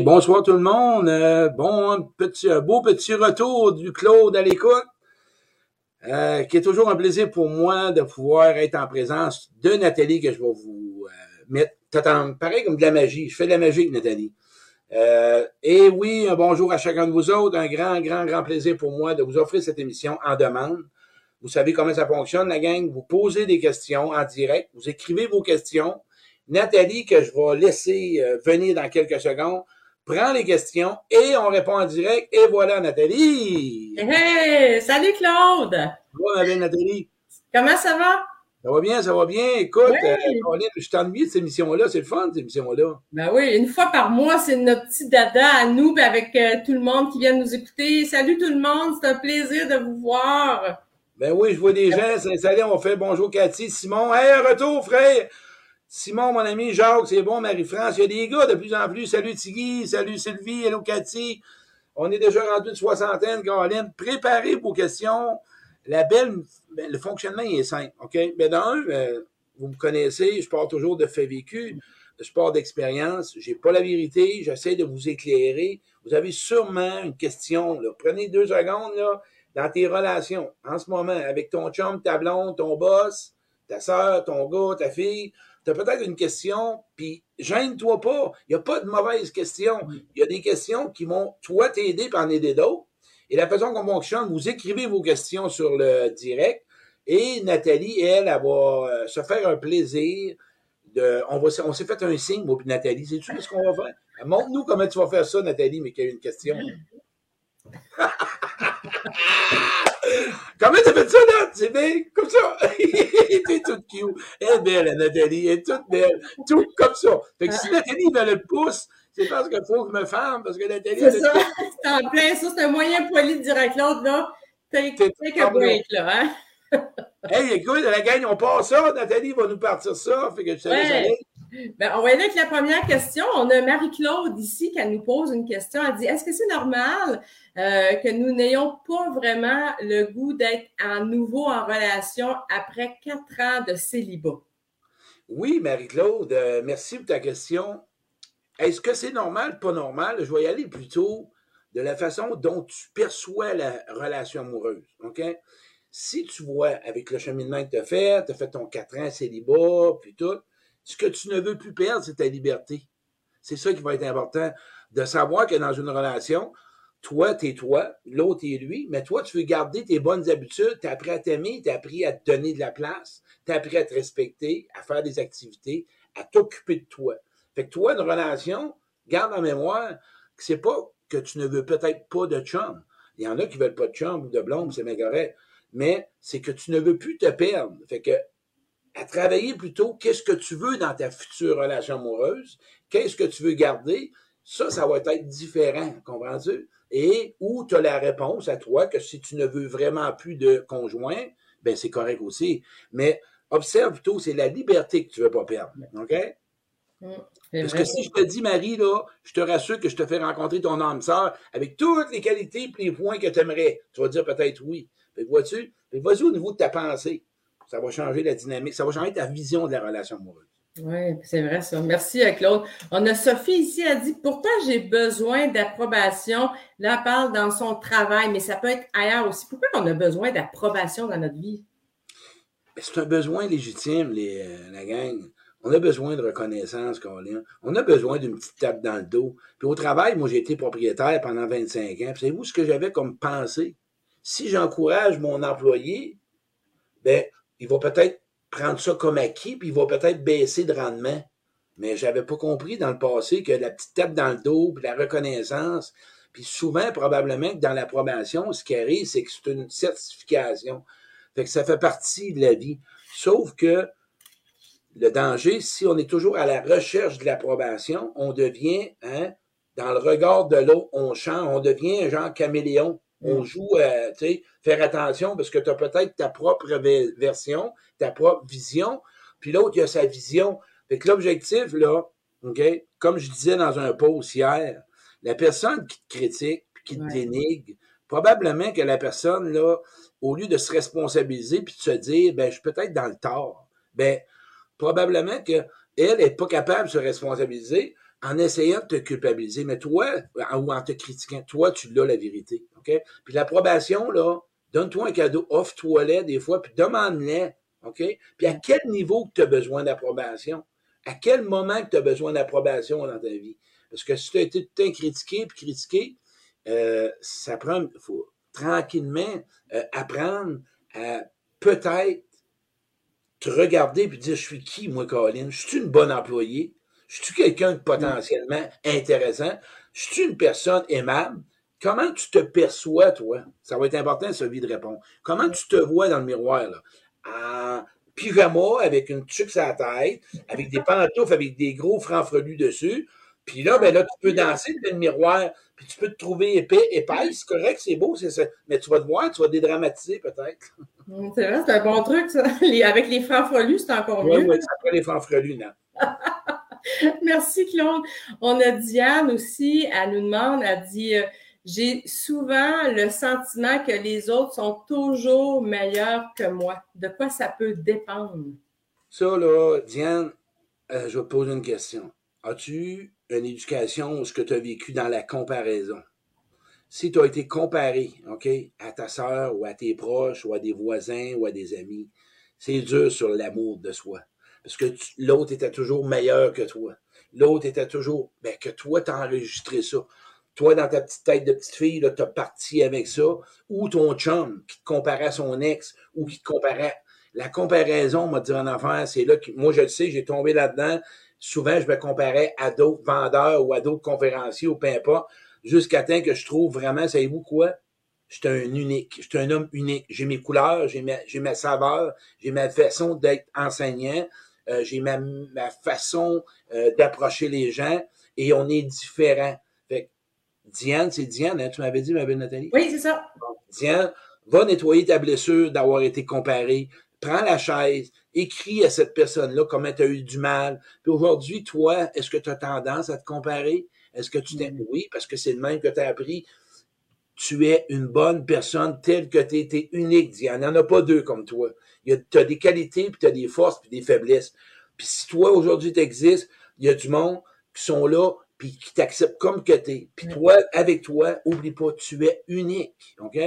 Bonsoir tout le monde. Euh, bon, petit, beau petit retour du Claude à l'écoute. Euh, qui est toujours un plaisir pour moi de pouvoir être en présence de Nathalie que je vais vous euh, mettre. pareil comme de la magie. Je fais de la magie Nathalie. et oui, un bonjour à chacun de vous autres. Un grand, grand, grand plaisir pour moi de vous offrir cette émission en demande. Vous savez comment ça fonctionne, la gang. Vous posez des questions en direct. Vous écrivez vos questions. Nathalie, que je vais laisser venir dans quelques secondes, prend les questions et on répond en direct. Et voilà, Nathalie! Hey! Salut Claude! Bonjour, Nathalie. Comment ça va? Ça va bien, ça va bien. Écoute, euh, je t'ennuie de cette émission-là. C'est le fun, cette émission-là. Ben oui, une fois par mois, c'est notre petit dada à nous, avec euh, tout le monde qui vient nous écouter. Salut tout le monde, c'est un plaisir de vous voir. Ben oui, je vois des gens s'installer. On fait bonjour Cathy, Simon. Hey, retour, frère! Simon, mon ami, Jacques, c'est bon, Marie-France. Il y a des gars de plus en plus. Salut Tigui, salut Sylvie, hello Cathy. On est déjà rendu une soixantaine, Caroline. Préparez vos questions. La belle, ben, le fonctionnement est simple, OK? Mais d'un, euh, vous me connaissez, je parle toujours de fait vécu, de sport d'expérience. J'ai pas la vérité, j'essaie de vous éclairer. Vous avez sûrement une question, là. Prenez deux secondes, là, dans tes relations, en ce moment, avec ton chum, ta blonde, ton boss, ta soeur, ton gars, ta fille tu as peut-être une question, puis gêne-toi pas. Il n'y a pas de mauvaise question. Il y a des questions qui vont, toi, t'aider par en aider d'autres. Et la façon qu'on fonctionne, vous écrivez vos questions sur le direct et Nathalie, elle, elle, va euh, se faire un plaisir de. On, va, on s'est fait un signe, moi puis Nathalie. C'est-tu ce qu'on va faire? Montre-nous comment tu vas faire ça, Nathalie, mais qu'il y a une question. Comment tu fait ça, là? C'est bien, comme ça. T'es toute cute. Elle est belle, Nathalie. Elle est toute belle. Tout comme ça. Fait que si. Nathalie veut le pouce, c'est parce qu'il faut que je me femme, parce que Nathalie... C'est ça. C'est en plein ça. C'est un moyen poli de dire à Claude, là. Take a break, là, hein? hey, écoute, la gang, on part ça. Nathalie va nous partir ça. Fait que je aller. Ben, on va aller avec la première question. On a Marie-Claude ici qui nous pose une question. Elle dit Est-ce que c'est normal euh, que nous n'ayons pas vraiment le goût d'être à nouveau en relation après quatre ans de célibat? Oui, Marie-Claude, euh, merci pour ta question. Est-ce que c'est normal, pas normal? Je vais y aller plutôt de la façon dont tu perçois la relation amoureuse. OK? Si tu vois avec le cheminement que tu as fait, tu as fait ton quatre ans célibat, puis tout, ce que tu ne veux plus perdre, c'est ta liberté. C'est ça qui va être important, de savoir que dans une relation, toi, t'es toi, l'autre est lui, mais toi, tu veux garder tes bonnes habitudes, t'as appris à t'aimer, t'as appris à te donner de la place, t'as appris à te respecter, à faire des activités, à t'occuper de toi. Fait que toi, une relation, garde en mémoire que c'est pas que tu ne veux peut-être pas de chum. Il y en a qui veulent pas de chum ou de blonde, c'est correct. Mais c'est que tu ne veux plus te perdre. Fait que à travailler plutôt qu'est-ce que tu veux dans ta future relation amoureuse, qu'est-ce que tu veux garder, ça, ça va être différent, comprends-tu? Et où tu as la réponse à toi que si tu ne veux vraiment plus de conjoint, ben c'est correct aussi. Mais observe plutôt, c'est la liberté que tu veux pas perdre, OK? Mm, Parce que si je te dis, Marie, là, je te rassure que je te fais rencontrer ton âme sœur avec toutes les qualités et les points que tu aimerais, tu vas dire peut-être oui. Fait vois-tu? Vas-y au niveau de ta pensée ça va changer la dynamique, ça va changer ta vision de la relation amoureuse. Oui, c'est vrai ça. Merci à Claude. On a Sophie ici, a dit Pourquoi j'ai besoin d'approbation? Là, elle parle dans son travail, mais ça peut être ailleurs aussi. Pourquoi on a besoin d'approbation dans notre vie? Ben, c'est un besoin légitime, les, euh, la gang. On a besoin de reconnaissance, Colin. On a besoin d'une petite tape dans le dos. Puis au travail, moi, j'ai été propriétaire pendant 25 ans. Puis savez-vous ce que j'avais comme pensée? Si j'encourage mon employé, ben, il va peut-être prendre ça comme acquis, puis il va peut-être baisser de rendement. Mais j'avais pas compris dans le passé que la petite tape dans le dos, puis la reconnaissance, puis souvent, probablement que dans l'approbation, ce qui arrive, c'est que c'est une certification. Fait que ça fait partie de la vie. Sauf que le danger, si on est toujours à la recherche de l'approbation, on devient, hein, dans le regard de l'autre, on chante, on devient un genre caméléon. On joue, tu sais, faire attention parce que tu as peut-être ta propre version, ta propre vision, puis l'autre, il a sa vision. Fait que l'objectif, là, OK, comme je disais dans un post hier, la personne qui te critique puis qui te dénigre, probablement que la personne, là, au lieu de se responsabiliser puis de se dire, ben, je suis peut-être dans le tort, ben, probablement qu'elle n'est pas capable de se responsabiliser, en essayant de te culpabiliser, mais toi, ou en te critiquant, toi, tu l'as la vérité. OK? Puis l'approbation, là, donne-toi un cadeau, offre-toi-les des fois, puis demande-les. OK? Puis à quel niveau que tu as besoin d'approbation? À quel moment que tu as besoin d'approbation dans ta vie? Parce que si tu as été tout le temps critiqué puis critiqué, euh, ça prend, faut tranquillement euh, apprendre à peut-être te regarder puis dire, je suis qui, moi, Colin? Je suis une bonne employée? Je suis quelqu'un de potentiellement intéressant? Je suis une personne aimable? Comment tu te perçois, toi? Ça va être important, ça, vie de répondre. Comment tu te vois dans le miroir, là? En pyjama, avec une tuque à la tête, avec des pantoufles, avec des gros francs-frelus dessus. Puis là, ben là, tu peux danser dans le miroir, puis tu peux te trouver épais, épais, c'est correct, c'est beau, c'est ça. Mais tu vas te voir, tu vas dédramatiser peut-être. C'est vrai, c'est un bon truc, ça. avec les francs-frelus, c'est encore mieux. Oui, oui, après les francs-frelus, non. Merci, Claude. On a Diane aussi, elle nous demande, elle dit euh, J'ai souvent le sentiment que les autres sont toujours meilleurs que moi. De quoi ça peut dépendre? Ça, là, Diane, euh, je vais te poser une question. As-tu une éducation ou ce que tu as vécu dans la comparaison? Si tu as été comparé, OK, à ta sœur ou à tes proches ou à des voisins ou à des amis, c'est dur sur l'amour de soi. Parce que l'autre était toujours meilleur que toi. L'autre était toujours, ben, que toi, t'as enregistré ça. Toi, dans ta petite tête de petite fille, tu as parti avec ça. Ou ton chum qui te comparait à son ex ou qui te comparait. La comparaison, m'a dit en affaire, c'est là que, moi, je le sais, j'ai tombé là-dedans. Souvent, je me comparais à d'autres vendeurs ou à d'autres conférenciers ou peu jusqu'à temps que je trouve vraiment, savez-vous quoi? J'étais un unique. J'étais un homme unique. J'ai mes couleurs, j'ai ma, j'ai ma saveur, j'ai ma façon d'être enseignant. Euh, j'ai ma, ma, façon euh, d'approcher les gens et on est différents. Fait Diane, c'est Diane, hein, tu m'avais dit, ma belle Nathalie? Oui, c'est ça. Diane, va nettoyer ta blessure d'avoir été comparé. Prends la chaise, écris à cette personne-là comment tu as eu du mal. Puis aujourd'hui, toi, est-ce que tu as tendance à te comparer? Est-ce que tu t'es... Mm. Oui, parce que c'est le même que tu as appris. Tu es une bonne personne telle que tu es, unique, Diane. Il n'y en a pas deux comme toi. Tu as des qualités, puis tu as des forces, puis des faiblesses. Puis si toi, aujourd'hui, tu existes, il y a du monde qui sont là, puis qui t'acceptent comme que tu es. Puis toi, avec toi, oublie pas, tu es unique. OK?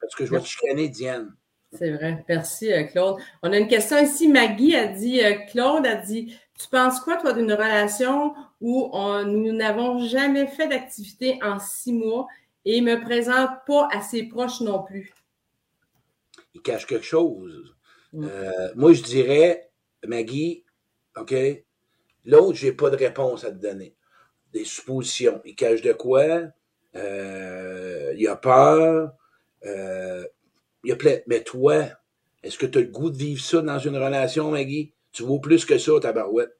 Parce que je vais te chicaner, Diane. C'est vrai. Merci, euh, Claude. On a une question ici. Maggie a dit, euh, Claude a dit, tu penses quoi, toi, d'une relation où on, nous n'avons jamais fait d'activité en six mois? Et me présente pas à ses proches non plus? il cache quelque chose. Mm. Euh, moi, je dirais, Maggie, OK, l'autre, j'ai pas de réponse à te donner. Des suppositions. Il cache de quoi? Euh, il a peur. Euh, il a plein. Mais toi, est-ce que tu as le goût de vivre ça dans une relation, Maggie? Tu vaux plus que ça, ta barouette.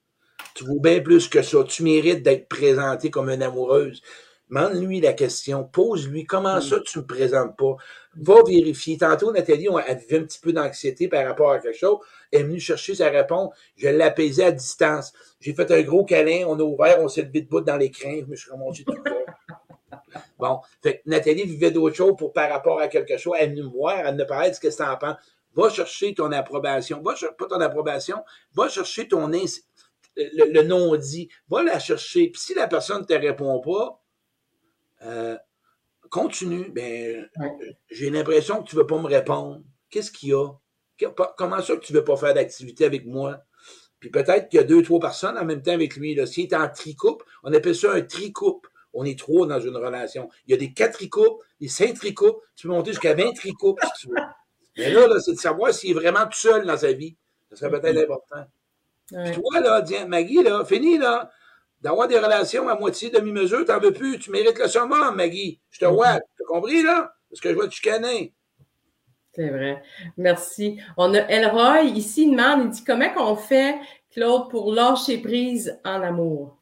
Tu vaux bien plus que ça. Tu mérites d'être présentée comme une amoureuse. Demande-lui la question. Pose-lui comment mm. ça tu me présentes pas? Va vérifier. Tantôt, Nathalie, elle vivait un petit peu d'anxiété par rapport à quelque chose. Elle est venue chercher sa réponse. Je l'ai apaisée à distance. J'ai fait un gros câlin. On a ouvert. On s'est levé de bout dans les crins. Je me suis remonté tout Bon. Fait Nathalie vivait d'autres choses pour par rapport à quelque chose. Elle est venue me voir. Elle ne parlait de ce que en penses. Va chercher ton approbation. Va chercher, pas ton approbation. Va chercher ton le, le non-dit. Va la chercher. Puis si la personne ne te répond pas, euh, continue. Ben, j'ai l'impression que tu veux pas me répondre. Qu'est-ce qu'il y a? Comment ça que tu veux pas faire d'activité avec moi? Puis peut-être qu'il y a deux, trois personnes en même temps avec lui. S'il est en tricoupe, on appelle ça un tricoupe. On est trois dans une relation. Il y a des quatre tricoupes, des cinq tricoupes. Tu peux monter jusqu'à 20 tricoupes si tu veux. Mais là, là c'est de savoir s'il est vraiment tout seul dans sa vie. Ça serait peut-être important. Puis toi, là, Maggie, là, fini, là d'avoir des relations à moitié demi-mesure, t'en veux plus, tu mérites le summum, Maggie. Je te vois, t'as compris, là? Parce que je vois te chicaner. C'est vrai. Merci. On a Elroy ici, il demande, il dit comment qu'on fait, Claude, pour lâcher prise en amour?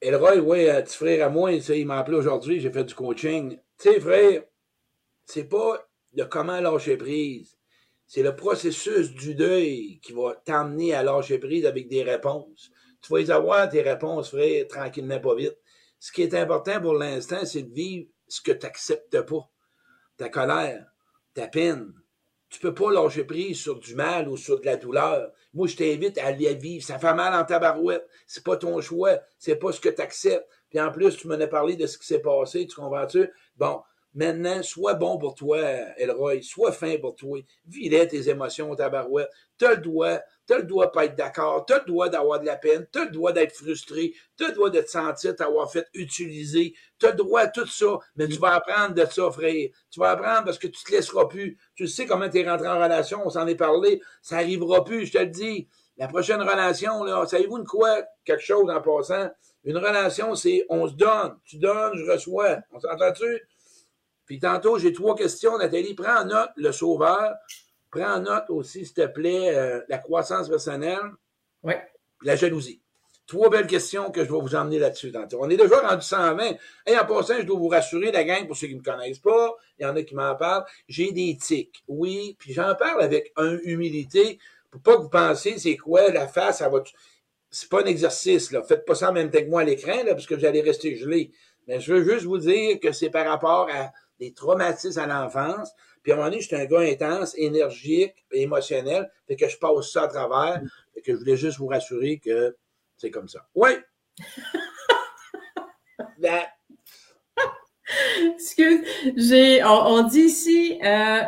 Elroy, oui, petit frère à moi, il m'a appelé aujourd'hui, j'ai fait du coaching. Tu sais, frère, c'est pas le comment lâcher prise. C'est le processus du deuil qui va t'amener à lâcher prise avec des réponses tu vas y avoir tes réponses, frère, tranquillement, pas vite. Ce qui est important pour l'instant, c'est de vivre ce que tu n'acceptes pas. Ta colère, ta peine, tu peux pas lâcher prise sur du mal ou sur de la douleur. Moi, je t'invite à aller vivre. Ça fait mal en ta barouette. C'est pas ton choix. C'est pas ce que tu acceptes. Puis en plus, tu m'en as parlé de ce qui s'est passé. Tu comprends-tu? Bon. Maintenant, sois bon pour toi, Elroy. Sois fin pour toi. vis tes émotions, ta barouette. T'as le droit tu as le droit pas être d'accord, tu as le droit d'avoir de la peine, tu as le droit d'être frustré, tu as le droit de te sentir t'avoir fait utiliser, tu as le droit à tout ça, mais tu vas apprendre de ça. Tu vas apprendre parce que tu te laisseras plus. Tu sais comment tu es rentré en relation, on s'en est parlé, ça arrivera plus, je te le dis. La prochaine relation, là, savez-vous de quoi? Quelque chose en passant. Une relation, c'est on se donne. Tu donnes, je reçois. On s'entend-tu? Puis tantôt, j'ai trois questions. Nathalie, prends en note le sauveur. Prends en note aussi, s'il te plaît, euh, la croissance personnelle. Oui. La jalousie. Trois belles questions que je vais vous emmener là-dessus. On est déjà rendu 120. Et en passant, je dois vous rassurer, la gang, pour ceux qui ne me connaissent pas, il y en a qui m'en parlent, j'ai des tics. Oui, puis j'en parle avec une humilité pour pas que vous pensiez, c'est quoi la face à votre... C'est pas un exercice, là. Faites pas ça en même temps que moi à l'écran, là, parce que vous allez rester gelé. Mais je veux juste vous dire que c'est par rapport à des traumatismes à l'enfance, puis à un moment donné, j'étais un gars intense, énergique, émotionnel. Fait que je passe ça à travers. Fait que je voulais juste vous rassurer que c'est comme ça. Oui! Ben. Excuse, j'ai, on, dit ici, euh,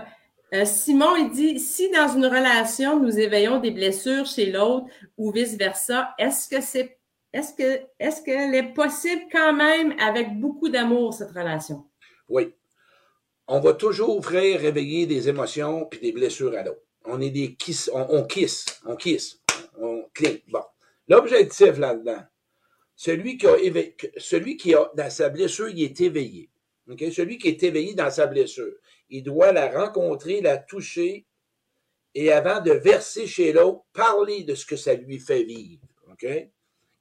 euh, Simon, il dit, si dans une relation, nous éveillons des blessures chez l'autre ou vice-versa, est-ce que c'est, est-ce que, est-ce qu'elle est possible quand même avec beaucoup d'amour, cette relation? Oui on va toujours, frère, réveiller des émotions puis des blessures à l'autre. On est des kiss, on, on kiss, on kiss, on cligne. Bon. L'objectif là-dedans, celui qui a celui qui a dans sa blessure, il est éveillé. Okay? Celui qui est éveillé dans sa blessure, il doit la rencontrer, la toucher, et avant de verser chez l'autre, parler de ce que ça lui fait vivre. OK?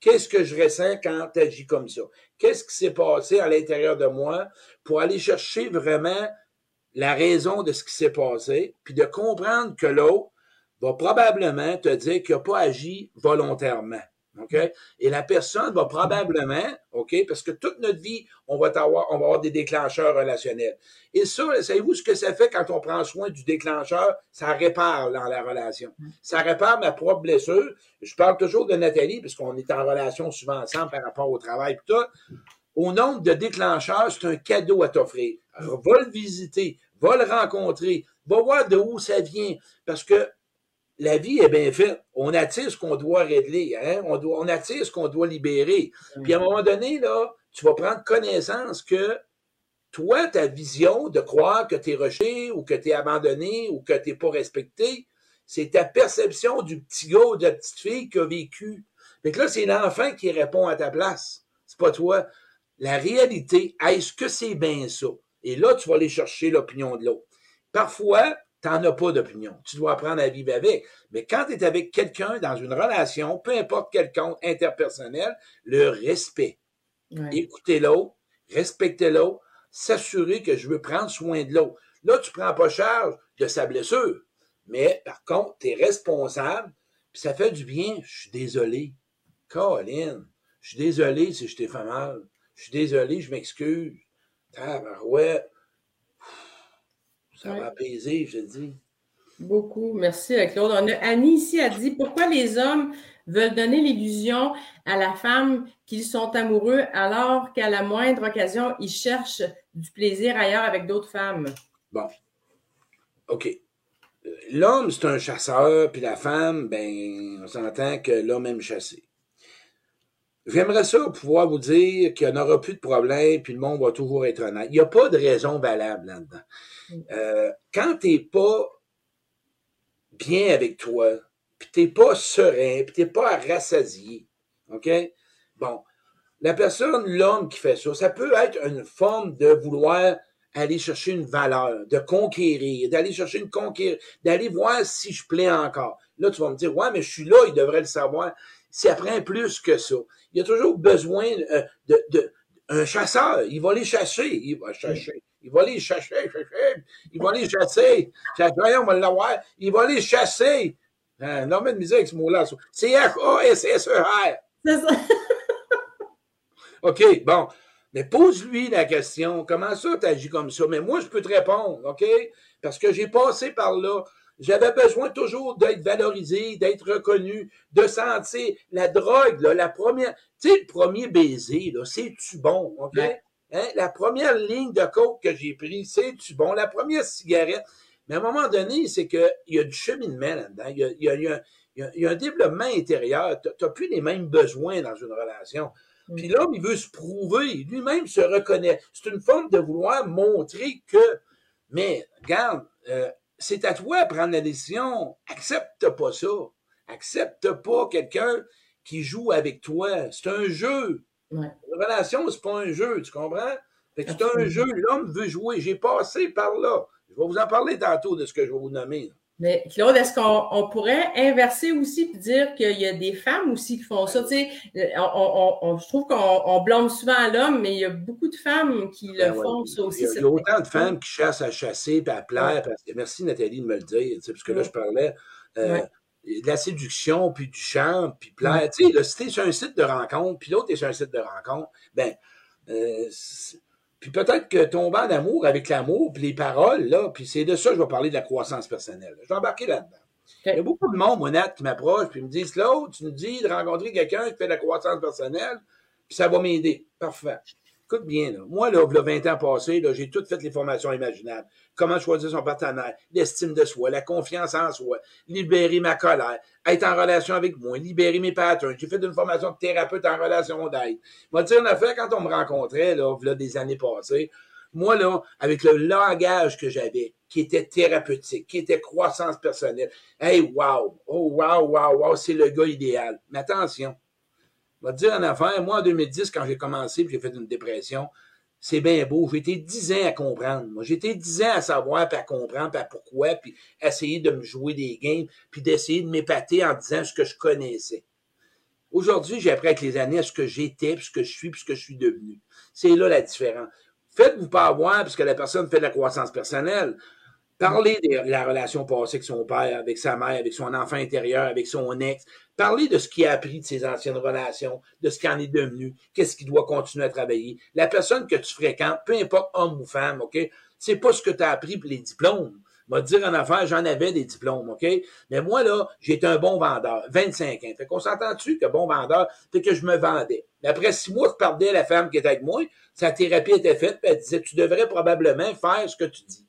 Qu'est-ce que je ressens quand tu agis comme ça? Qu'est-ce qui s'est passé à l'intérieur de moi pour aller chercher vraiment la raison de ce qui s'est passé, puis de comprendre que l'autre va probablement te dire qu'il n'a pas agi volontairement? OK? Et la personne va probablement, OK, parce que toute notre vie, on va avoir, on va avoir des déclencheurs relationnels. Et ça, savez-vous ce que ça fait quand on prend soin du déclencheur? Ça répare dans la relation. Ça répare ma propre blessure. Je parle toujours de Nathalie, parce qu'on est en relation souvent ensemble par rapport au travail et tout. Au nombre de déclencheurs, c'est un cadeau à t'offrir. Va le visiter, va le rencontrer, va voir de où ça vient. Parce que la vie est bien faite. On attire ce qu'on doit régler, hein? on, doit, attire ce qu'on doit libérer. Puis à un moment donné, là, tu vas prendre connaissance que toi, ta vision de croire que tu es rejeté ou que tu es abandonné ou que tu n'es pas respecté, c'est ta perception du petit gars ou de la petite fille qui a vécu. Fait que là, c'est l'enfant qui répond à ta place. C'est pas toi. La réalité, est-ce que c'est bien ça? Et là, tu vas aller chercher l'opinion de l'autre. Parfois, tu n'en as pas d'opinion. Tu dois apprendre à vivre avec. Mais quand tu es avec quelqu'un dans une relation, peu importe quel compte interpersonnel, le respect. Écouter l'autre, respecter l'autre, s'assurer que je veux prendre soin de l'autre. Là, tu ne prends pas charge de sa blessure. Mais par contre, tu es responsable, puis ça fait du bien. Je suis désolé. Colin, je suis désolé si je t'ai fait mal. Je suis désolé, je m'excuse. ouais. Ça va apaiser, je dis. Beaucoup. Merci, Claude. On a Annie ici a dit pourquoi les hommes veulent donner l'illusion à la femme qu'ils sont amoureux alors qu'à la moindre occasion, ils cherchent du plaisir ailleurs avec d'autres femmes? Bon. OK. L'homme, c'est un chasseur, puis la femme, ben, on s'entend que l'homme aime chasser. J'aimerais ça pouvoir vous dire qu'il n'y en aura plus de problème, puis le monde va toujours être honnête. Il n'y a pas de raison valable là-dedans. Euh, quand tu n'es pas bien avec toi, puis tu n'es pas serein, puis tu n'es pas rassasié, OK? Bon, la personne, l'homme qui fait ça, ça peut être une forme de vouloir aller chercher une valeur, de conquérir, d'aller chercher une conquête, d'aller voir si je plais encore. Là, tu vas me dire, ouais, mais je suis là, il devrait le savoir. C'est après plus que ça. Il y a toujours besoin euh, de, de, un chasseur. Il va aller chasser. Il va chasser. Il va aller chasser, chasser. Il va aller chasser. on va l'avoir. Il va aller chasser. Hein, non, mais de misère avec ce mot-là. C'est F-A-S-S-E-R. C'est ça. OK, bon. Mais pose-lui la question. Comment ça, tu agis comme ça? Mais moi, je peux te répondre, OK? parce que j'ai passé par là. J'avais besoin toujours d'être valorisé, d'être reconnu, de sentir la drogue, là, la première, tu sais, le premier baiser, là, c'est-tu bon, OK? Hein? La première ligne de coke que j'ai pris, c'est-tu bon? La première cigarette. Mais à un moment donné, c'est qu'il y a du cheminement là-dedans. Il y a, il y a, il y a, il y a un développement intérieur. Tu n'as plus les mêmes besoins dans une relation. Mm. Puis l'homme, il veut se prouver. Lui-même se reconnaît. C'est une forme de vouloir montrer que, mais regarde, euh, c'est à toi de prendre la décision. Accepte pas ça. Accepte pas quelqu'un qui joue avec toi. C'est un jeu. Une relation, c'est pas un jeu, tu comprends? Fait que c'est un jeu, l'homme veut jouer. J'ai passé par là. Je vais vous en parler tantôt de ce que je vais vous nommer. Mais Claude, est-ce qu'on pourrait inverser aussi et dire qu'il y a des femmes aussi qui font ça? Tu sais, on, je trouve qu'on blâme souvent l'homme, mais il y a beaucoup de femmes qui le ben font, ça aussi. Il y a, autant de femmes qui chassent à chasser et à plaire. merci Nathalie de me le dire, parce que là, je parlais euh, de la séduction, puis du chant, puis plaire. Tu sais, si t'es sur un site de rencontre, puis l'autre est sur un site de rencontre, ben, euh, puis peut-être que tomber en amour avec l'amour, puis les paroles, là, puis c'est de ça que je vais parler de la croissance personnelle. Je vais embarquer là-dedans. Il y a beaucoup de monde, honnête, qui m'approche, puis me disent, Claude, tu nous dis de rencontrer quelqu'un qui fait de la croissance personnelle, puis ça va m'aider. Parfait. Écoute bien, là. Moi, là, a 20 ans passés, là, j'ai toutes fait les formations imaginables. Comment choisir son partenaire, l'estime de soi, la confiance en soi, libérer ma colère, être en relation avec moi, libérer mes patterns. J'ai fait une formation de thérapeute en relation d'aide. Moi, dire, en affaire, quand on me rencontrait, là, là, des années passées, moi, là, avec le langage que j'avais, qui était thérapeutique, qui était croissance personnelle, hey, wow, oh, wow, wow, wow, c'est le gars idéal. Mais attention, je vais te dire en affaire, moi, en 2010, quand j'ai commencé, j'ai fait une dépression, c'est bien beau. J'ai été dix ans à comprendre. Moi, j'ai été dix ans à savoir, puis à comprendre, puis pourquoi, puis essayer de me jouer des games, puis d'essayer de m'épater en disant ce que je connaissais. Aujourd'hui, appris avec les années à ce que j'étais, puis ce que je suis, puis ce que je suis devenu. C'est là la différence. Faites-vous pas avoir, parce que la personne fait de la croissance personnelle. Parlez de la relation passée avec son père, avec sa mère, avec son enfant intérieur, avec son ex. Parlez de ce qu'il a appris de ses anciennes relations, de ce qu'il en est devenu, qu'est-ce qu'il doit continuer à travailler. La personne que tu fréquentes, peu importe homme ou femme, OK? C'est pas ce que tu as appris pour les diplômes. Va dire en affaire, j'en avais des diplômes, OK? Mais moi, là, j'étais un bon vendeur, 25 ans. Fait qu'on s'entend-tu que bon vendeur, c'est que je me vendais. Mais après six mois, je parlais à la femme qui était avec moi, sa thérapie était faite, puis elle disait, tu devrais probablement faire ce que tu dis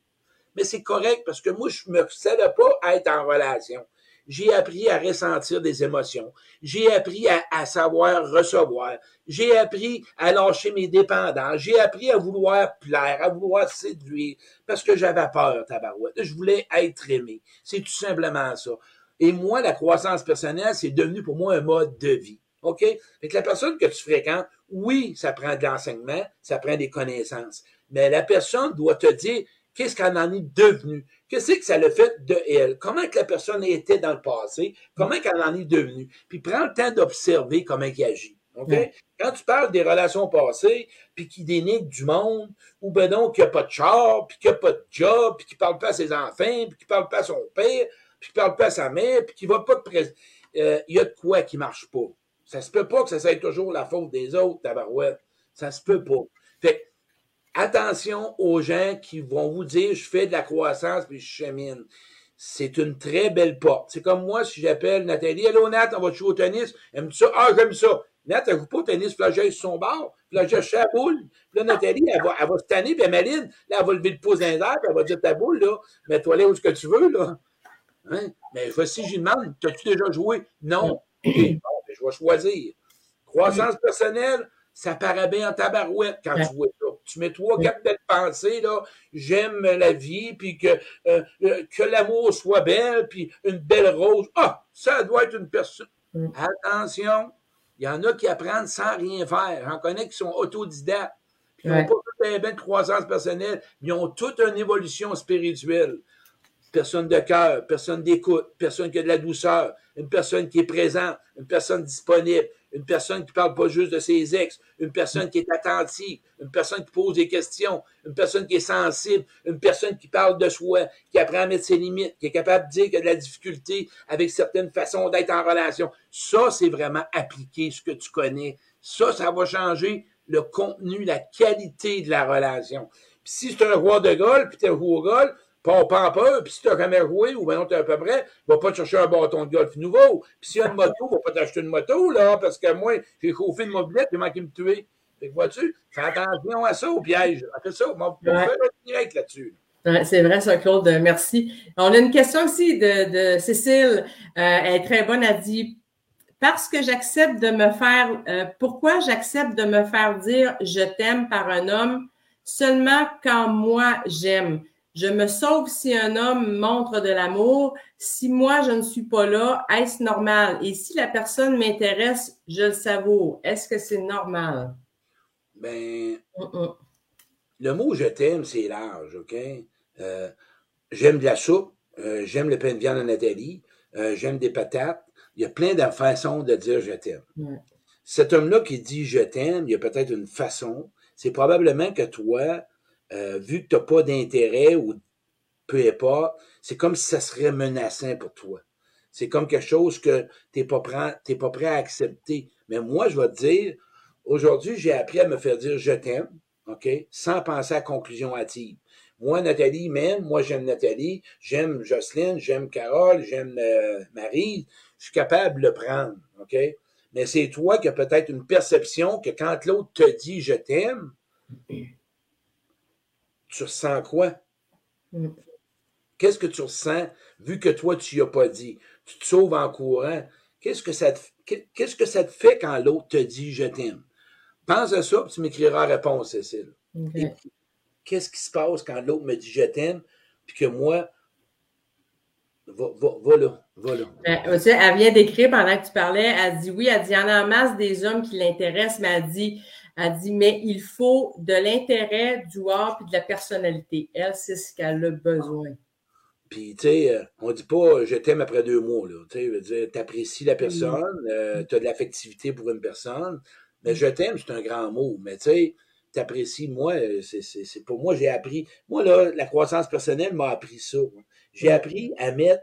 mais c'est correct parce que moi, je me savais pas être en relation. J'ai appris à ressentir des émotions. J'ai appris à, savoir recevoir. J'ai appris à lâcher mes dépendants. J'ai appris à vouloir plaire, à vouloir séduire, parce que j'avais peur, tabarouette. Je voulais être aimé. C'est tout simplement ça. Et moi, la croissance personnelle, c'est devenu pour moi un mode de vie. OK? Fait que la personne que tu fréquentes, oui, ça prend de l'enseignement, ça prend des connaissances. Mais la personne doit te dire, Qu'est-ce qu'elle en est devenue? Qu'est-ce que ça le fait de elle? Comment que la personne était dans le passé? Comment qu'elle en est devenue? Puis prends le temps d'observer comment elle agit. OK? Quand tu parles des relations passées, puis qui dénigre du monde, ou ben non, qu'il n'y a pas de char, puis qu'il n'y a pas de job, puis qu'il ne parle pas à ses enfants, puis qu'il ne parle pas à son père, puis qu'il ne parle pas à sa mère, puis qu'il ne va pas de présenter. Euh, il y a de quoi qui ne marche pas. Ça se peut pas que ça soit toujours la faute des autres, tabarouette. Ça se peut pas. Fait attention aux gens qui vont vous dire je fais de la croissance puis je chemine. C'est une très belle porte. C'est comme moi, si j'appelle Nathalie, Allô Nat, on va jouer au tennis? Elle me dit ça? Ah, j'aime ça. Nat, elle joue pas au tennis, puis là, son bord, puis là, j'ai la boule. Puis là, Nathalie, elle va, elle va se tanner, puis Maline, là, elle va lever le pouce d'un air, puis elle va dire ta boule, là, mets-toi là où ce que tu veux, là. Hein? Mais voici, je lui demande, t'as-tu déjà joué? Non. OK, bon, ben, je vais choisir. Croissance personnelle, ça paraît bien en tabarouette quand tu vois ça. Tu mets trois, quatre belles pensées, là, j'aime la vie, puis que, euh, euh, que l'amour soit belle, puis une belle rose. Ah, ça doit être une personne. Mm. Attention, il y en a qui apprennent sans rien faire. J'en connais qui sont autodidactes. Puis ils n'ont pas tout un bain de croissance personnelle, mais ils ont toute une évolution spirituelle personne de cœur, personne d'écoute, personne qui a de la douceur, une personne qui est présente, une personne disponible, une personne qui parle pas juste de ses ex, une personne qui est attentive, une personne qui pose des questions, une personne qui est sensible, une personne qui parle de soi, qui apprend à mettre ses limites, qui est capable de dire qu'il y a de la difficulté avec certaines façons d'être en relation. Ça, c'est vraiment appliquer ce que tu connais. Ça, ça va changer le contenu, la qualité de la relation. Puis si c'est un roi de golf, puis tu un au golf, Pas, en peur, puis si tu n'as jamais joué ou maintenant tu es à peu près, va pas te chercher un bâton de golf nouveau. Puis s'il y a une moto, va pas t'acheter une moto, là, parce que moi, j'ai chauffé une mobilette, j'ai manqué de me tuer. Fait que vois-tu, fais attention à ça, au piège. Fais ça, on va faire un direct là-dessus. C'est vrai, ça, Claude. Merci. On a une question aussi de, de Cécile. Euh, elle est très bonne. Elle dit Parce que j'accepte de me faire. Euh, pourquoi j'accepte de me faire dire je t'aime par un homme seulement quand moi j'aime? Je me sauve si un homme montre de l'amour. Si moi je ne suis pas là, est-ce normal? Et si la personne m'intéresse, je le savoure. Est-ce que c'est normal? Ben, le mot je t'aime, c'est large, OK? Euh, j'aime de la soupe, euh, j'aime le pain de viande à Nathalie, euh, j'aime des patates. Il y a plein de façons de dire je t'aime. Cet homme-là qui dit je t'aime, il y a peut-être une façon. C'est probablement que toi, vu que tu n'as pas d'intérêt ou peu importe, c'est comme si ça serait menaçant pour toi. C'est comme quelque chose que tu n'es pas, pas prêt à accepter. Mais moi, je vais te dire, aujourd'hui, j'ai appris à me faire dire je t'aime, OK, sans penser à conclusion hâtive. Moi, Nathalie m'aime, moi j'aime Nathalie, j'aime Jocelyne, j'aime Carole, j'aime euh, Marie, je suis capable de le prendre, OK? Mais c'est toi qui as peut-être une perception que quand l'autre te dit je t'aime, tu ressens quoi? Mm. Qu'est-ce que tu ressens vu que toi, tu n'y as pas dit? Tu te sauves en courant. Qu'est-ce que ça te, qu'est-ce que ça te fait quand l'autre te dit je t'aime? Pense à ça, puis tu m'écriras réponse, Cécile qu'est-ce qui se passe quand l'autre me dit je t'aime, puis que moi, va, va, là, va là. Ben, elle vient d'écrire pendant que tu parlais, elle dit oui, elle dit il y en a en masse des hommes qui l'intéressent, mais elle dit, elle dit, mais il faut de l'intérêt, du art puis de la personnalité. Elle, c'est ce qu'elle a besoin. Puis, tu sais, euh, on dit pas je t'aime après deux mois, là. Tu sais, apprécies la personne, euh, tu as de l'affectivité pour une personne, mais je t'aime, c'est un grand mot. Mais tu sais, t'apprécies. Moi, euh, c'est pour moi, j'ai appris. Moi, là, la croissance personnelle m'a appris ça. J'ai appris à mettre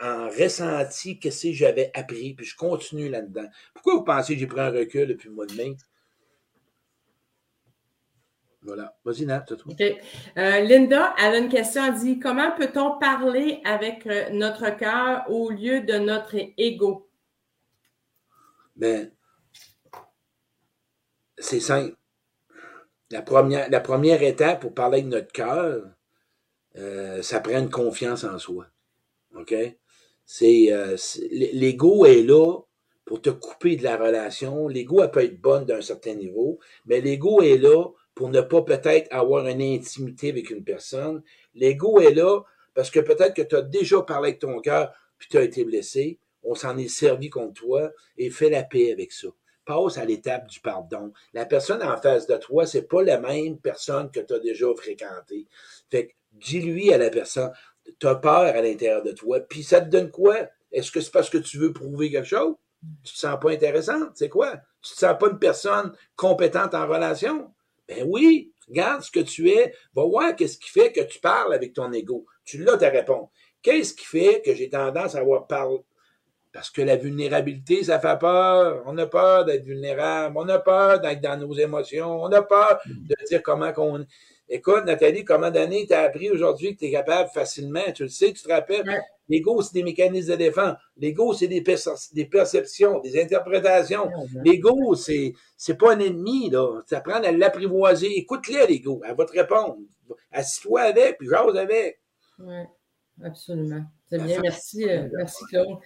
en ressenti que c'est j'avais appris, puis je continue là-dedans. Pourquoi vous pensez que j'ai pris un recul depuis le mois de mai? Voilà. Vas-y, Nat, toi. OK. Euh, Linda, elle a une question. Elle dit Comment peut-on parler avec euh, notre cœur au lieu de notre ego? Ben, c'est simple la première, la première étape pour parler de notre cœur, euh, ça prend une confiance en soi. OK? C'est euh, l'ego est là pour te couper de la relation. L'ego peut être bonne d'un certain niveau, mais l'ego est là pour ne pas peut-être avoir une intimité avec une personne. L'ego est là parce que peut-être que tu as déjà parlé avec ton cœur puis tu as été blessé. On s'en est servi contre toi et fais la paix avec ça passe à l'étape du pardon. La personne en face de toi, c'est pas la même personne que tu as déjà fréquentée. Fait que dis-lui à la personne, tu as peur à l'intérieur de toi, puis ça te donne quoi? Est-ce que c'est parce que tu veux prouver quelque chose? Tu te sens pas intéressante? C'est quoi? Tu te sens pas une personne compétente en relation? Ben oui, regarde ce que tu es, va voir qu'est-ce qui fait que tu parles avec ton ego. Tu l'as ta réponse. Qu'est-ce qui fait que j'ai tendance à avoir parlé, parce que la vulnérabilité, ça fait peur. On a peur d'être vulnérable. On a peur d'être dans nos émotions. On a peur de dire comment qu'on. Écoute, Nathalie, comment d'années t'as appris aujourd'hui que tu es capable facilement? Tu le sais, tu te rappelles? L'ego, c'est des mécanismes de défense. L'ego, c'est des, des, perceptions, des interprétations. L'ego, c'est, c'est pas un ennemi, là. Tu apprends à l'apprivoiser. Écoute-le, l'ego. Elle va te répondre. Assis-toi avec, puis jase avec. Oui, absolument. C'est bien, merci, euh, merci Claude.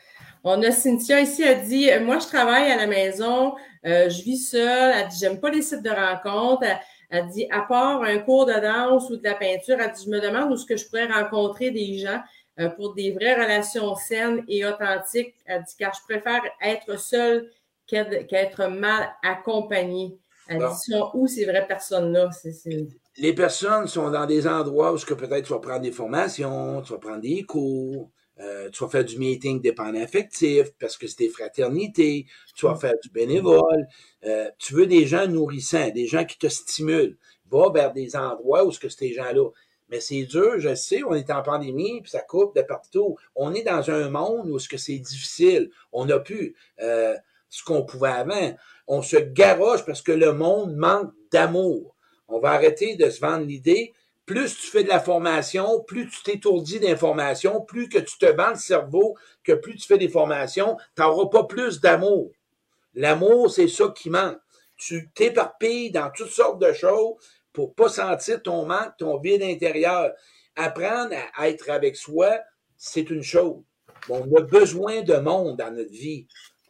On a Cynthia ici, elle dit Moi, je travaille à la maison, euh, je vis seule. Elle dit J'aime pas les sites de rencontres. Elle, dit À part un cours de danse ou de la peinture, elle dit Je me demande où est-ce que je pourrais rencontrer des gens euh, pour des vraies relations saines et authentiques. Elle dit Car je préfère être seule qu'être mal accompagnée. Elle dit Où ces vraies personnes-là? Les personnes sont dans des endroits où peut-être tu vas prendre des formations, tu vas prendre des cours. Euh, tu vas faire du meeting dépendant affectif parce que c'est des fraternités. Tu vas faire du bénévole. Euh, tu veux des gens nourrissants, des gens qui te stimulent. Va vers des endroits où ce que ces gens-là. Mais c'est dur, je sais, on est en pandémie, puis ça coupe de partout. On est dans un monde où ce que c'est difficile. On n'a plus euh, ce qu'on pouvait avant. On se garoche parce que le monde manque d'amour. On va arrêter de se vendre l'idée plus tu fais de la formation, plus tu t'étourdis d'informations, plus que tu te vends le cerveau, que plus tu fais des formations, tu n'auras pas plus d'amour. L'amour, c'est ça qui manque. Tu t'éparpilles dans toutes sortes de choses pour pas sentir ton manque, ton vide intérieur. Apprendre à être avec soi, c'est une chose. On a besoin de monde dans notre vie.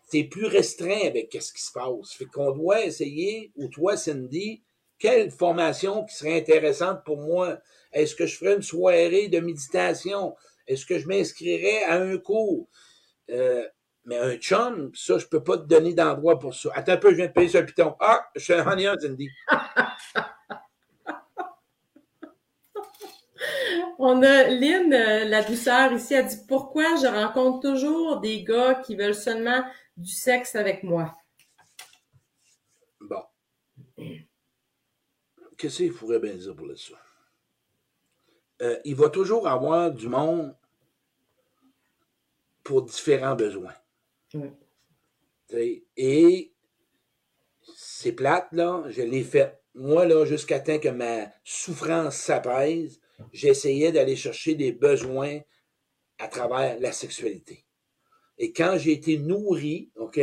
C'est plus restreint avec ce qui se passe. Fait qu'on doit essayer, ou toi, Cindy, quelle formation qui serait intéressante pour moi? Est-ce que je ferais une soirée de méditation? Est-ce que je m'inscrirais à un cours? Euh, mais un chum, ça, je peux pas te donner d'endroit pour ça. Attends un peu, je viens de payer ce piton. Ah, je suis un un, Cindy. On a Lynn, euh, la douceur ici, a dit Pourquoi je rencontre toujours des gars qui veulent seulement du sexe avec moi? Bon. Qu'est-ce qu'il faudrait bien dire pour ça? Euh, il va toujours avoir du monde pour différents besoins. Et c'est plate, là, je l'ai fait. Moi, là, jusqu'à temps que ma souffrance s'apaise, j'essayais d'aller chercher des besoins à travers la sexualité. Et quand j'ai été nourri, OK,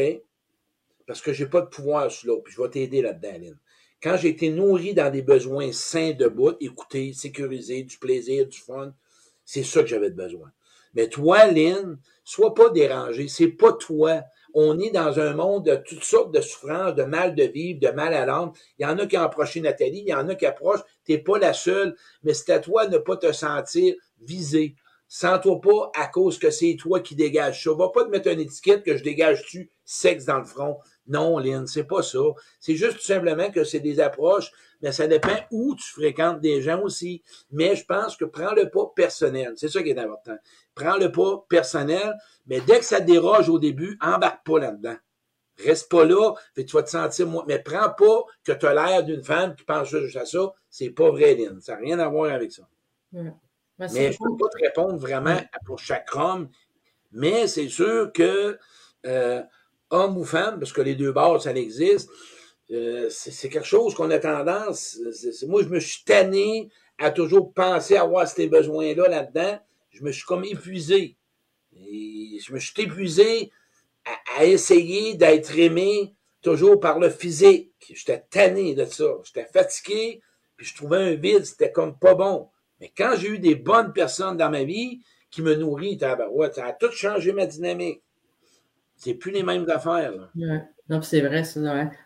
parce que j'ai pas de pouvoir sur l'autre, puis je vais t'aider là-dedans, Lynn. Quand j'ai été nourri dans des besoins sains de bout, écouter, sécuriser, du plaisir, du fun, c'est ça que j'avais besoin. Mais toi, Lynn, sois pas dérangé. C'est pas toi. On est dans un monde de toutes sortes de souffrances, de mal de vivre, de mal à l'âme. Il y en a qui ont approché Nathalie, il y en a qui approchent. T'es pas la seule, mais c'est à toi de ne pas te sentir visé. Sens-toi pas à cause que c'est toi qui dégages ça. Va pas te mettre une étiquette que je dégage-tu sexe dans le front. Non, Lynn, c'est pas ça. C'est juste tout simplement que c'est des approches, mais ça dépend où tu fréquentes des gens aussi. Mais je pense que prends le pas personnel. C'est ça qui est important. Prends le pas personnel, mais dès que ça déroge au début, embarque pas là-dedans. Reste pas là, fait tu vas te sentir moi. Mais prends pas que tu as l'air d'une femme qui pense juste à ça. C'est pas vrai, Lynn. Ça n'a rien à voir avec ça. Ben, mais je peux pas te répondre vraiment pour chaque homme. Mais c'est sûr que euh, homme ou femme, parce que les deux bords, ça existe, euh, c'est quelque chose qu'on a tendance. moi, je me suis tanné à toujours penser avoir ces besoins-là là-dedans. Je me suis comme épuisé. Et je me suis épuisé à, essayer d'être aimé toujours par le physique. J'étais tanné de ça. J'étais fatigué, puis je trouvais un vide, c'était comme pas bon. Mais quand j'ai eu des bonnes personnes dans ma vie qui me nourrissent, ça a tout changé ma dynamique. C'est plus les mêmes affaires. Là. Non, c'est vrai, ça.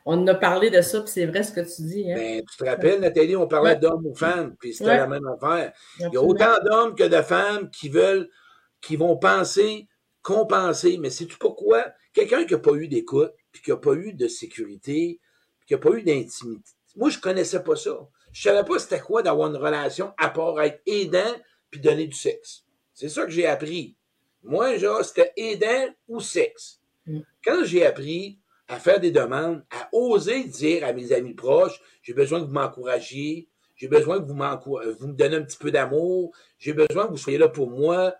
On en a parlé de ça, puis c'est vrai ce que tu dis. Hein? Ben, tu te rappelles, Nathalie, on parlait d'hommes ou femmes, puis c'était la même affaire. Il y a autant d'hommes que de femmes qui veulent, qui vont penser, compenser. Mais sais-tu pourquoi? Quelqu'un qui n'a pas eu d'écoute, puis qui n'a pas eu de sécurité, puis qui n'a pas eu d'intimité. Moi, je connaissais pas ça. Je savais pas c'était quoi d'avoir une relation à part être aidant puis donner du sexe. C'est ça que j'ai appris. Moi, genre, c'était aidant ou sexe. Mm. Quand j'ai appris à faire des demandes, à oser dire à mes amis proches, j'ai besoin que vous m'encouragiez, j'ai besoin que vous, vous me donniez un petit peu d'amour, j'ai besoin que vous soyez là pour moi.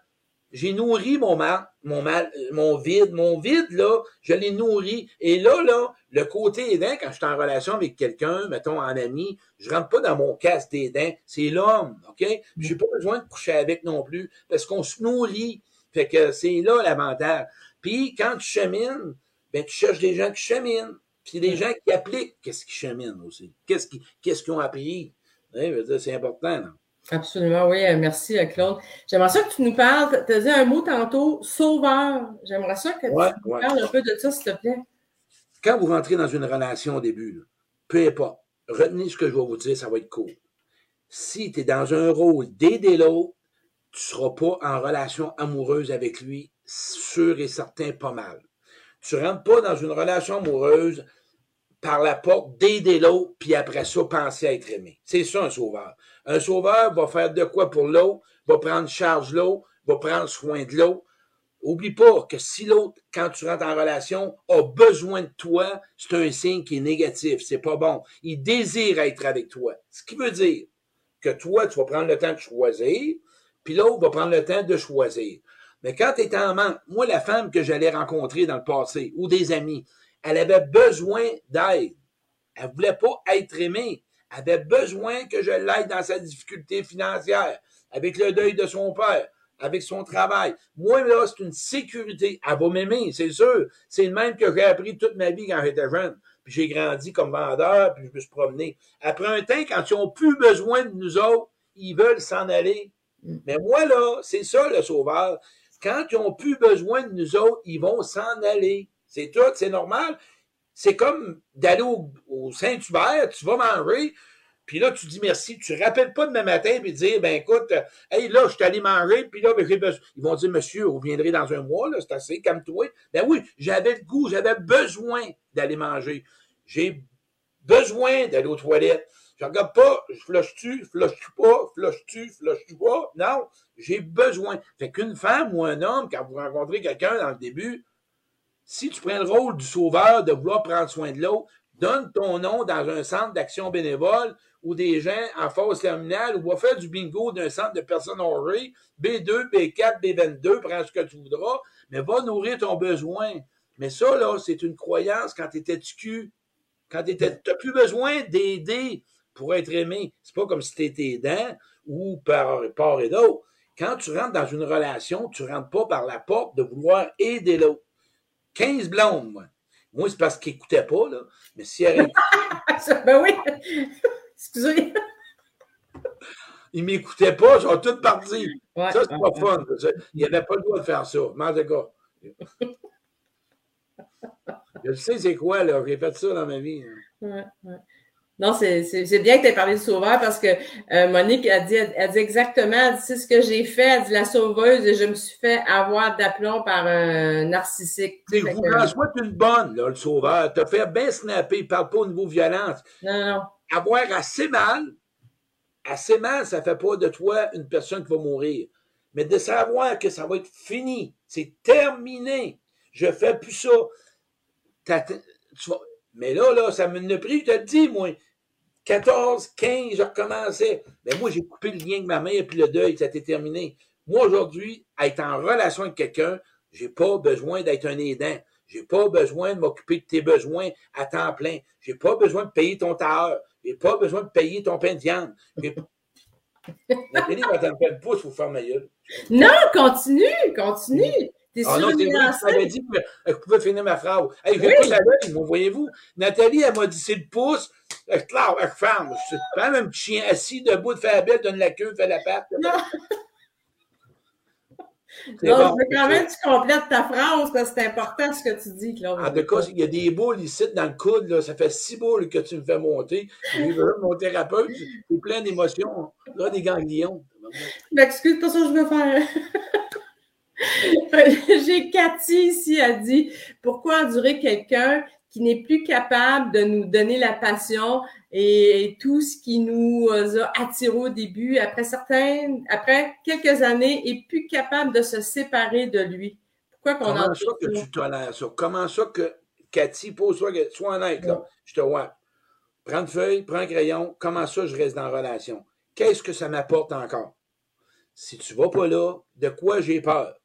J'ai nourri mon mal, mon mal, mon vide, mon vide là, je l'ai nourri. Et là, là, le côté aidant, quand je suis en relation avec quelqu'un, mettons en ami, je rentre pas dans mon casse d'aidant, c'est l'homme, ok? J'ai pas besoin de coucher avec non plus, parce qu'on se nourrit. Fait que c'est là l'avantage. Puis quand tu chemines, ben tu cherches des gens qui cheminent. Puis des gens qui appliquent qu'est-ce qu'ils cheminent aussi. Qu'est-ce qu'ils qu'est-ce qu'ils ont appris? c'est important. Là. Absolument, oui. Euh, merci, euh, Claude. J'aimerais ça que tu nous parles, tu as dit un mot tantôt, sauveur. J'aimerais ça que tu nous parles un peu de ça, s'il te plaît. Quand vous rentrez dans une relation au début, peu importe, retenez ce que je vais vous dire, ça va être court. Si tu es dans un rôle d'aider l'autre, tu ne seras pas en relation amoureuse avec lui, sûr et certain, pas mal. Tu rentres pas dans une relation amoureuse par la porte d'aider l'autre, puis après ça, penser à être aimé. C'est ça un sauveur. Un sauveur va faire de quoi pour l'autre, va prendre charge l'autre, va prendre soin de l'autre. Oublie pas que si l'autre, quand tu rentres en relation, a besoin de toi, c'est un signe qui est négatif. C'est pas bon. Il désire être avec toi. Ce qui veut dire que toi, tu vas prendre le temps de choisir, puis l'autre va prendre le temps de choisir. Mais quand tu es en manque, moi, la femme que j'allais rencontrer dans le passé, ou des amis, elle avait besoin d'aide. Elle voulait pas être aimée. avait besoin que je l'aide dans sa difficulté financière, avec le deuil de son père, avec son travail. Moi, là, c'est une sécurité. Elle va m'aimer, c'est sûr. C'est le même que j'ai appris toute ma vie quand j'étais jeune. Puis j'ai grandi comme vendeur, puis je me suis promené. Après un temps, quand ils ont plus besoin de nous autres, ils veulent s'en aller. Mm. Mais moi, là, c'est ça le sauveur. Quand ils ont plus besoin de nous autres, ils vont s'en aller. C'est tout, c'est normal. C'est comme d'aller au, Saint-Hubert, tu vas manger, puis là, tu dis merci. Tu ne rappelles pas demain matin puis dire, ben écoute, hey, là, je suis allé manger, puis là, ben, j'ai besoin. Ils vont dire, monsieur, vous viendrez dans un mois, là, c'est assez, calme-toi. Ben oui, j'avais le goût, j'avais besoin d'aller manger. J'ai besoin d'aller aux toilettes. Je regarde pas, je flush-tu, flush-tu pas, flush-tu, flush-tu pas? Non, j'ai besoin. Fait qu'une femme ou un homme, quand vous rencontrez quelqu'un dans le début, si tu prends le rôle du sauveur de vouloir prendre soin de l'autre, donne ton nom dans un centre d'action bénévole ou des gens en phase terminale ou va faire du bingo d'un centre de personnes âgées, B2, B4, B22, prends ce que tu voudras, mais va nourrir ton besoin. Mais ça, là, c'est une croyance quand tu étais cul. Quand tu n'as plus besoin d'aider pour être aimé. C'est pas comme si tu étais aidant ou par part et d'autre. Quand tu rentres dans une relation, tu rentres pas par la porte de vouloir aider l'autre. 15 blondes, moi. Moi, c'est parce qu'ils n'écoutaient pas, là. Mais si elle Ben oui. Excusez. Ils m'écoutaient pas, ils sont tous partis. ça, c'est pas fun. Il n'y avait pas le droit de faire ça. Mais en Je sais c'est quoi, là. J'ai fait ça dans ma vie. Hein. Ouais, ouais. Non, c'est bien que tu aies parlé de sauveur parce que euh, Monique a dit, elle, dit exactement, c'est ce que j'ai fait, elle dit la sauveuse et je me suis fait avoir d'aplomb par un narcissique. C'est François, tu une bonne, là, le sauveur. T'as fait bien snapper, il parle pas au niveau violence. Non, non. Avoir assez mal, assez mal, ça fait pas de toi une personne qui va mourir. Mais de savoir que ça va être fini, c'est terminé. Je fais plus ça. Mais là, là, ça me pris, je te le dis, moi. 14, 15, je recommençais. Mais moi, j'ai coupé le lien avec ma mère, puis le deuil, ça a été terminé. Moi, aujourd'hui, être en relation avec quelqu'un, j'ai pas besoin d'être un aidant. J'ai pas besoin de m'occuper de tes besoins à temps plein. J'ai pas besoin de payer ton tailleur. J'ai pas besoin de payer ton pain de viande. La télé va t'en faire le pouce, faut faire ma gueule. Non, continue, continue. T'es ah non, c'est vrai, tu m'avais dit que je pouvais finir ma phrase. Hey, je vais pas veille, voyez-vous. Nathalie, elle m'a dit c'est le pouce. Claire, elle ferme. Je suis quand même un petit chien assis debout de faire la belle, donne la queue, fait la patte. Non. Je veux quand même que tu complètes ta phrase parce que c'est important ce que tu dis, Claude. En tout cas, il y a des boules ici dans le coude, là, ça fait six boules que tu me fais monter. mon thérapeute, c'est plein d'émotions. Là, des ganglions. M'excuse, pas ça que je veux faire. J'ai Cathy ici, a dit Pourquoi endurer quelqu'un qui n'est plus capable de nous donner la passion et tout ce qui nous a attiré au début, après certaines, après quelques années, est plus capable de se séparer de lui? Pourquoi qu'on Comment ça que tu tolères ça? Comment ça que, Cathy, pose-toi, sois honnête, là. Je te vois. Prends une feuille, prends un crayon. Comment ça je reste dans la relation? Qu'est-ce que ça m'apporte encore? Si tu vas pas là, de quoi j'ai peur?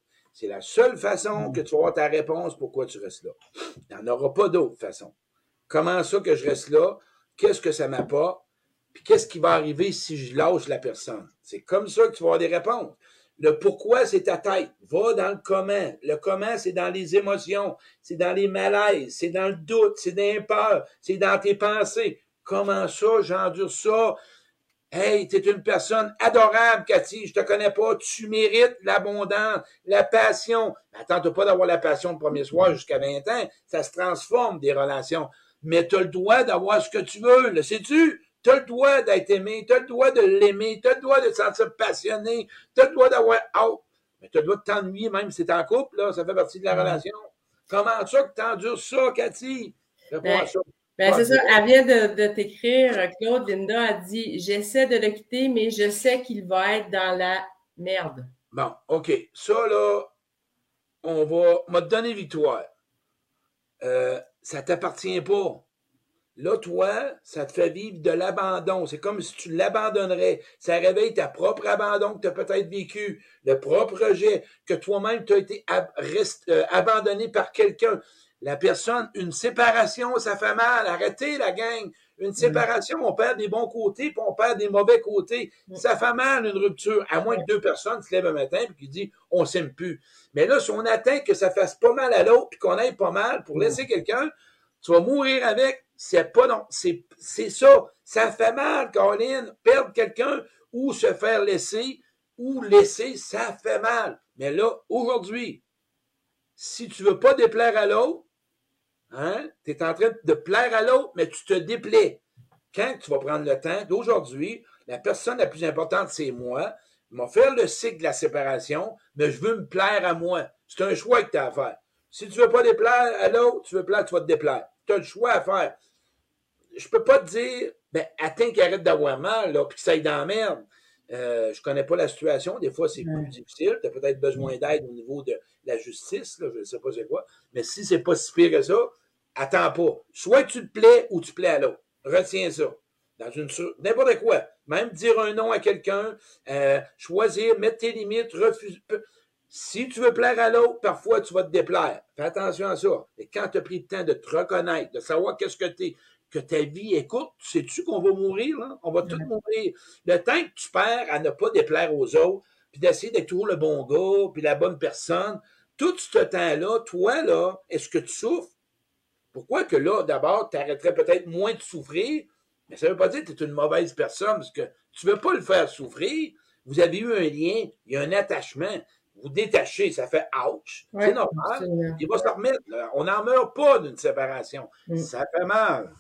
C'est la seule façon que tu vas avoir ta réponse pourquoi tu restes là. Il n'y en aura pas d'autre façon. Comment ça que je reste là? Qu'est-ce que ça m'apporte? Puis qu'est-ce qui va arriver si je lâche la personne? C'est comme ça que tu vas avoir des réponses. Le pourquoi, c'est ta tête. Va dans le comment. Le comment, c'est dans les émotions, c'est dans les malaises, c'est dans le doute, c'est dans les peurs, c'est dans tes pensées. Comment ça, j'endure ça? Hey, t'es une personne adorable, Cathy. Je te connais pas. Tu mérites l'abondance, la passion. Attends pas d'avoir la passion le premier soir jusqu'à 20 ans. Ça se transforme, des relations. Mais tu as le droit d'avoir ce que tu veux. Le sais-tu? Tu as le droit d'être aimé. Tu as le droit de l'aimer. Tu as le droit de te sentir passionné. Tu as le droit d'avoir out. Mais tu as le droit de t'ennuyer même si tu es en couple. Là. Ça fait partie de la relation. Comment ça que tu endures ça, Cathy? Ben, ça. Ben, c'est ça, elle vient de, t'écrire, Claude. Linda a dit J'essaie de le quitter, mais je sais qu'il va être dans la merde. Bon, OK. Ça, là, on va m'a donné victoire. Euh, ça t'appartient pas. Là, toi, ça te fait vivre de l'abandon. C'est comme si tu l'abandonnerais. Ça réveille ta propre abandon que tu as peut-être vécu, le propre rejet, que toi-même tu as été euh, abandonné par quelqu'un. La personne, une séparation, ça fait mal. Arrêtez la gang. Une séparation, on perd des bons côtés, puis on perd des mauvais côtés. Ça fait mal, une rupture, à moins que deux personnes se lèvent un matin et qui disent on s'aime plus. Mais là, si on atteint que ça fasse pas mal à l'autre, puis qu'on aille pas mal pour laisser quelqu'un, tu vas mourir avec. C'est pas non. C'est, c'est ça. Ça fait mal, Caroline. Perdre quelqu'un ou se faire laisser ou laisser, ça fait mal. Mais là, aujourd'hui, si tu veux pas déplaire à l'autre, Hein? Tu es en train de plaire à l'autre, mais tu te déplais. Quand tu vas prendre le temps d'aujourd'hui, la personne la plus importante, c'est moi. Je vais faire le cycle de la séparation, mais je veux me plaire à moi. C'est un choix que tu as à faire. Si tu veux pas déplaire à l'autre, tu veux plaire, tu vas te déplaire. Tu as le choix à faire. Je peux pas te dire, ben, attends qu'il arrête d'avoir mal, puis que ça aille dans la merde. Euh, je connais pas la situation. Des fois, c'est plus difficile. Tu as peut-être besoin d'aide au niveau de la justice. Là, je ne sais pas c'est quoi. Mais si c'est pas si pire que ça, attends pas. Soit tu te plais ou tu plais à l'autre. Retiens ça. Dans une n'importe quoi. Même dire un nom à quelqu'un, euh, choisir, mettre tes limites, refuser. Si tu veux plaire à l'autre, parfois tu vas te déplaire. Fais attention à ça. Et quand tu as pris le temps de te reconnaître, de savoir qu'est-ce que tu es, que ta vie est courte, sais-tu qu'on va mourir, là? On va tous mourir. Le temps que tu perds à ne pas déplaire aux autres, puis d'essayer d'être toujours le bon gars, puis la bonne personne, tout ce temps-là, toi, là, est-ce que tu souffres? Pourquoi que là, d'abord, tu arrêterais peut-être moins de souffrir, mais ça ne veut pas dire que tu es une mauvaise personne, parce que tu ne veux pas le faire souffrir. Vous avez eu un lien, il y a un attachement, vous détachez, ça fait ouch. c'est normal. Il va se remettre. On n'en meurt pas d'une séparation. Mm. Ça fait mal.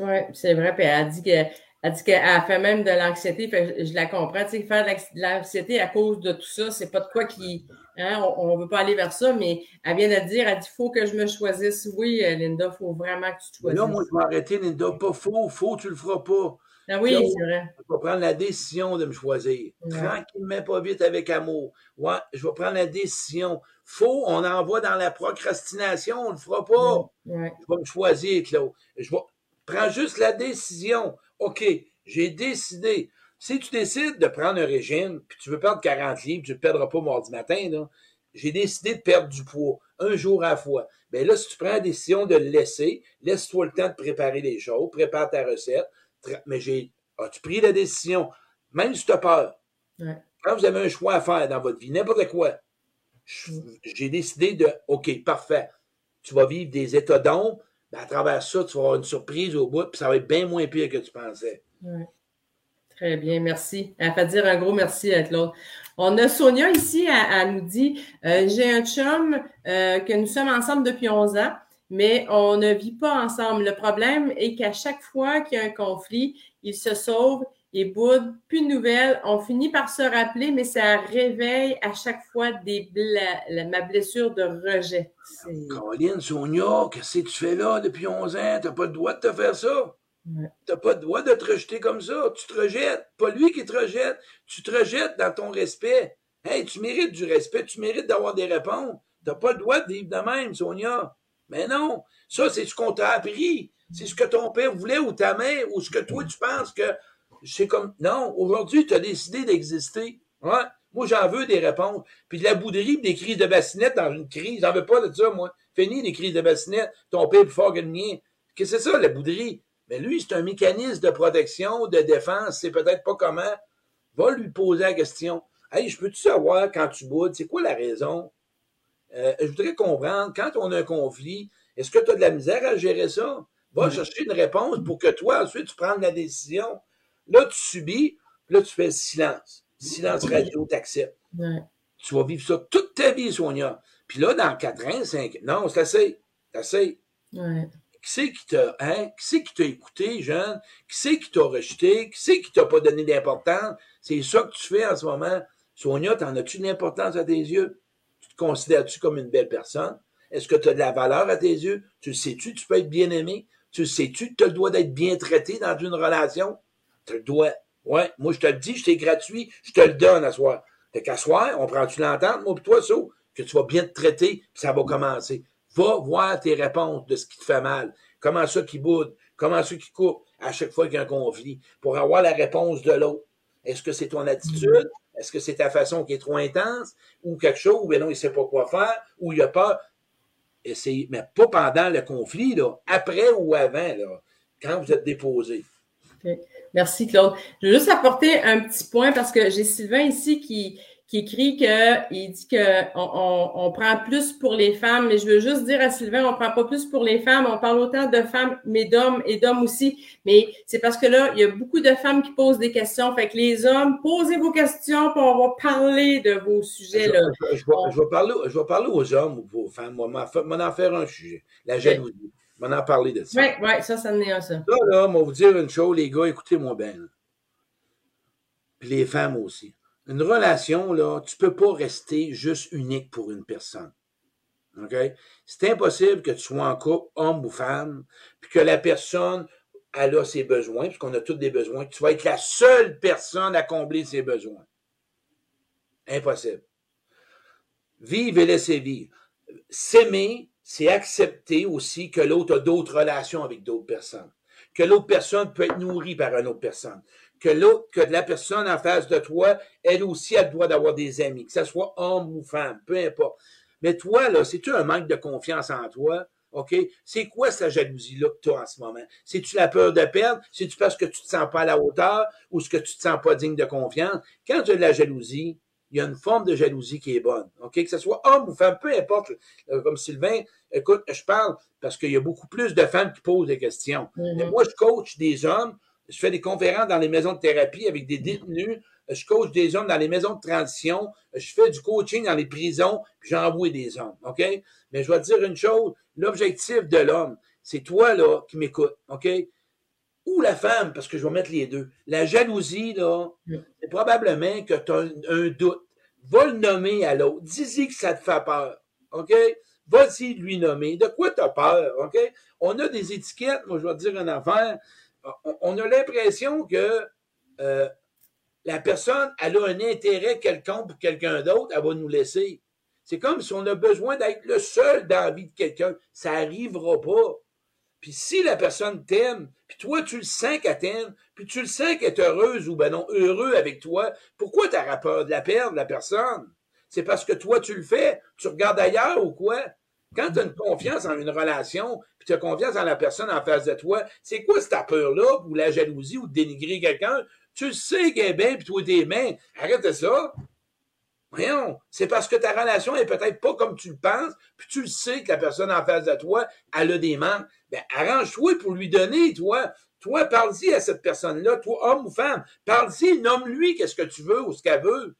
Oui, c'est vrai. Puis elle dit que elle dit qu'elle fait même de l'anxiété. Je la comprends. Tu sais, faire de l'anxiété à cause de tout ça, c'est pas de quoi qui. Hein, on ne veut pas aller vers ça, mais elle vient de dire, elle dit, il faut que je me choisisse. Oui, euh, Linda, il faut vraiment que tu te choisisses. Là, moi, je vais arrêter, Linda. Pas faux, faux, tu le feras pas. Ah oui, c'est vrai. Je vais prendre la décision de me choisir. Tranquillement, pas vite, avec amour. Ouais, je vais prendre la décision. Faux, on envoie dans la procrastination, on ne le fera pas. Je vais me choisir, Claude. Je vais... Prends juste la décision. OK, j'ai décidé. Si tu décides de prendre un régime, puis tu veux perdre 40 livres, tu ne le perdras pas mardi matin, j'ai décidé de perdre du poids, un jour à la fois. Bien là, si tu prends la décision de le laisser, laisse-toi le temps de préparer les choses, prépare ta recette. Mais j'ai, as-tu pris la décision, même si tu as peur, quand vous avez un choix à faire dans votre vie, n'importe quoi, j'ai décidé de, OK, parfait, tu vas vivre des états d'ombre, ben, à travers ça, tu vas avoir une surprise au bout, puis ça va être bien moins pire que tu pensais. Très bien, merci. Elle fait dire un gros merci à Claude. On a Sonia ici, elle, nous dit euh, J'ai un chum euh, que nous sommes ensemble depuis 11 ans, mais on ne vit pas ensemble. Le problème est qu'à chaque fois qu'il y a un conflit, il se sauve, il boude, plus de nouvelles. On finit par se rappeler, mais ça réveille à chaque fois des ma blessure de rejet. Caroline, Sonia, qu'est-ce que tu fais là depuis 11 ans? T'as pas le droit de te faire ça. Tu n'as pas le droit de te rejeter comme ça. Tu te rejettes. Pas lui qui te rejette. Tu te rejettes dans ton respect. Hey, tu mérites du respect. Tu mérites d'avoir des réponses. Tu n'as pas le droit de vivre de même, Sonia. Mais non. Ça, c'est ce qu'on t'a appris. C'est ce que ton père voulait ou ta mère ou ce que toi, tu penses que c'est comme. Non. Aujourd'hui, tu as décidé d'exister. Ouais. Moi, j'en veux des réponses. Puis de la bouderie, des crises de bassinette dans une crise. J'en veux pas de ça, moi. Fini les crises de bassinette. Ton père est plus fort que le mien. Que c'est ça, la bouderie? Mais lui, c'est un mécanisme de protection, de défense, c'est peut-être pas comment. Va lui poser la question. Hey, je peux-tu savoir quand tu boudes, c'est quoi la raison? Euh, je voudrais comprendre, quand on a un conflit, est-ce que tu as de la misère à gérer ça? Va chercher une réponse pour que toi, ensuite, tu prennes la décision. Là, tu subis, là, tu fais le silence. Silence radio, t'acceptes. Tu vas vivre ça toute ta vie, Sonia. Puis là, dans 4 ans, 5 non, c'est assez. C'est assez. Ouais qui c'est qui t'a, hein? Qui c'est qui t'a écouté, jeune? Qui c'est qui t'a rejeté? Qui c'est qui t'a pas donné d'importance? C'est ça que tu fais en ce moment. Sonia, t'en as-tu de l'importance à tes yeux? Tu te considères-tu comme une belle personne? Est-ce que tu as de la valeur à tes yeux? Tu sais-tu, tu peux être bien aimé? Tu sais-tu, tu as le droit d'être bien traité dans une relation? Tu le dois. Ouais, moi, je te le dis, t'ai gratuit, je te le donne à soir. Fait qu'à soir, on prend-tu l'entente, moi, pour toi, ça, que tu vas bien te traiter, puis ça va commencer. Va voir tes réponses de ce qui te fait mal. Comment ça qui boude? Comment ça qui coupe? À chaque fois qu'il y a un conflit? Pour avoir la réponse de l'autre. Est-ce que c'est ton attitude? Est-ce que c'est ta façon qui est trop intense? Ou quelque chose? Bien non, il ne sait pas quoi faire? Ou il a peur? essayez, mais pas pendant le conflit, là, après ou avant, là, quand vous êtes déposé. Merci, Claude. Je veux juste apporter un petit point parce que j'ai Sylvain ici qui, qui écrit que il dit que on, on, prend plus pour les femmes, mais je veux juste dire à Sylvain, on prend pas plus pour les femmes, on parle autant de femmes, mais d'hommes et d'hommes aussi. Mais c'est parce que là, il y a beaucoup de femmes qui posent des questions. Fait que les hommes, posez vos questions, puis on va parler de vos sujets là. Je, vais, parler, je vais parler aux hommes ou aux femmes. Moi, m'en en faire un sujet. La jalousie. Je vais en parler de ça. Oui, oui, ça, ça en est un, ça. Là, là, on va vous dire une chose, les gars, écoutez-moi bien. Puis les femmes aussi une relation, là, tu peux pas rester juste unique pour une personne. OK? C'est impossible que tu sois en couple, homme ou femme, puis que la personne, elle a ses besoins, puisqu'on a tous des besoins, que tu vas être la seule personne à combler ses besoins. Impossible. Vivre et laisser vivre. S'aimer, c'est accepter aussi que l'autre a d'autres relations avec d'autres personnes. Que l'autre personne peut être nourrie par une autre personne que l'autre, que la personne en face de toi, elle aussi, a le droit d'avoir des amis, que ce soit homme ou femme, peu importe. Mais toi, là, c'est-tu un manque de confiance en toi? OK? C'est quoi cette jalousie-là que tu as en ce moment? C'est-tu la peur de perdre? C'est-tu parce que tu te sens pas à la hauteur ou ce que tu te sens pas digne de confiance? Quand tu as de la jalousie, il y a une forme de jalousie qui est bonne. OK? Que ce soit homme ou femme, peu importe. Euh, comme Sylvain, écoute, je parle parce qu'il y a beaucoup plus de femmes qui posent des questions. Mm-hmm. moi, je coach des hommes je fais des conférences dans les maisons de thérapie avec des détenus. Je coach des hommes dans les maisons de transition. Je fais du coaching dans les prisons, puis j'envoie des hommes. OK? Mais je vais te dire une chose. L'objectif de l'homme, c'est toi, là, qui m'écoutes. OK? Ou la femme, parce que je vais mettre les deux. La jalousie, là, c'est probablement que tu as un, doute. Va le nommer à l'autre. Dis-y que ça te fait peur. OK? Vas-y lui nommer. De quoi tu as peur? OK? On a des étiquettes. Moi, je vais te dire une affaire on a l'impression que euh, la personne, elle a un intérêt quelconque pour quelqu'un d'autre, elle va nous laisser. C'est comme si on a besoin d'être le seul dans la vie de quelqu'un. Ça n'arrivera pas. Puis si la personne t'aime, puis toi, tu le sens qu'elle t'aime, puis tu le sens qu'elle est heureuse ou ben non, heureux avec toi, pourquoi tu as peur de la perdre, la personne? C'est parce que toi, tu le fais. Tu regardes ailleurs ou quoi? Quand tu as une confiance en une relation, puis tu as confiance en la personne en face de toi, c'est quoi cette peur-là, ou la jalousie, ou de dénigrer quelqu'un? Tu sais qu'elle est bien, puis toi, t'es bien. Arrête ça. Voyons, c'est parce que ta relation est peut-être pas comme tu le penses, puis tu le sais que la personne en face de toi, elle a des manques. Ben, arrange-toi pour lui donner, toi. Toi, parle-y à cette personne-là, toi, homme ou femme. Parle-y, nomme-lui qu'est-ce que tu veux ou ce qu'elle veut.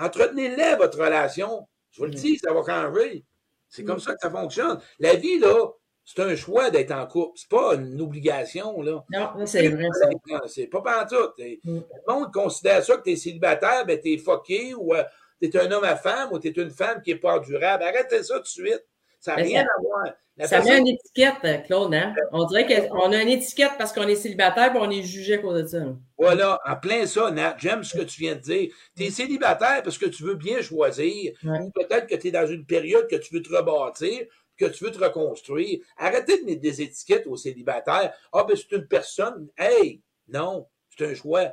Entretenez-les, votre relation. Je vous le mm. dis, ça va changer. C'est comme mm. ça que ça fonctionne. La vie, là, c'est un choix d'être en couple. C'est pas une obligation, là. Non, c'est vrai, ça. C'est pas pantoute. tout. Mm. Le monde considère ça que t'es célibataire, ben t'es fucké, ou euh, t'es un homme à femme, ou t'es une femme qui est pas durable? Arrêtez ça tout de suite. Ça n'a rien à voir. ça met une étiquette, Claude, hein? On dirait qu'on a une étiquette parce qu'on est célibataire et on est jugé à cause de ça. Voilà, en plein ça, Nat. J'aime ce que tu viens de dire. Tu es célibataire parce que tu veux bien choisir. Ou peut-être que tu es dans une période que tu veux te rebâtir, que tu veux te reconstruire. Arrêtez de mettre des étiquettes aux célibataires. Ah, ben c'est une personne. Hey, non, c'est un choix.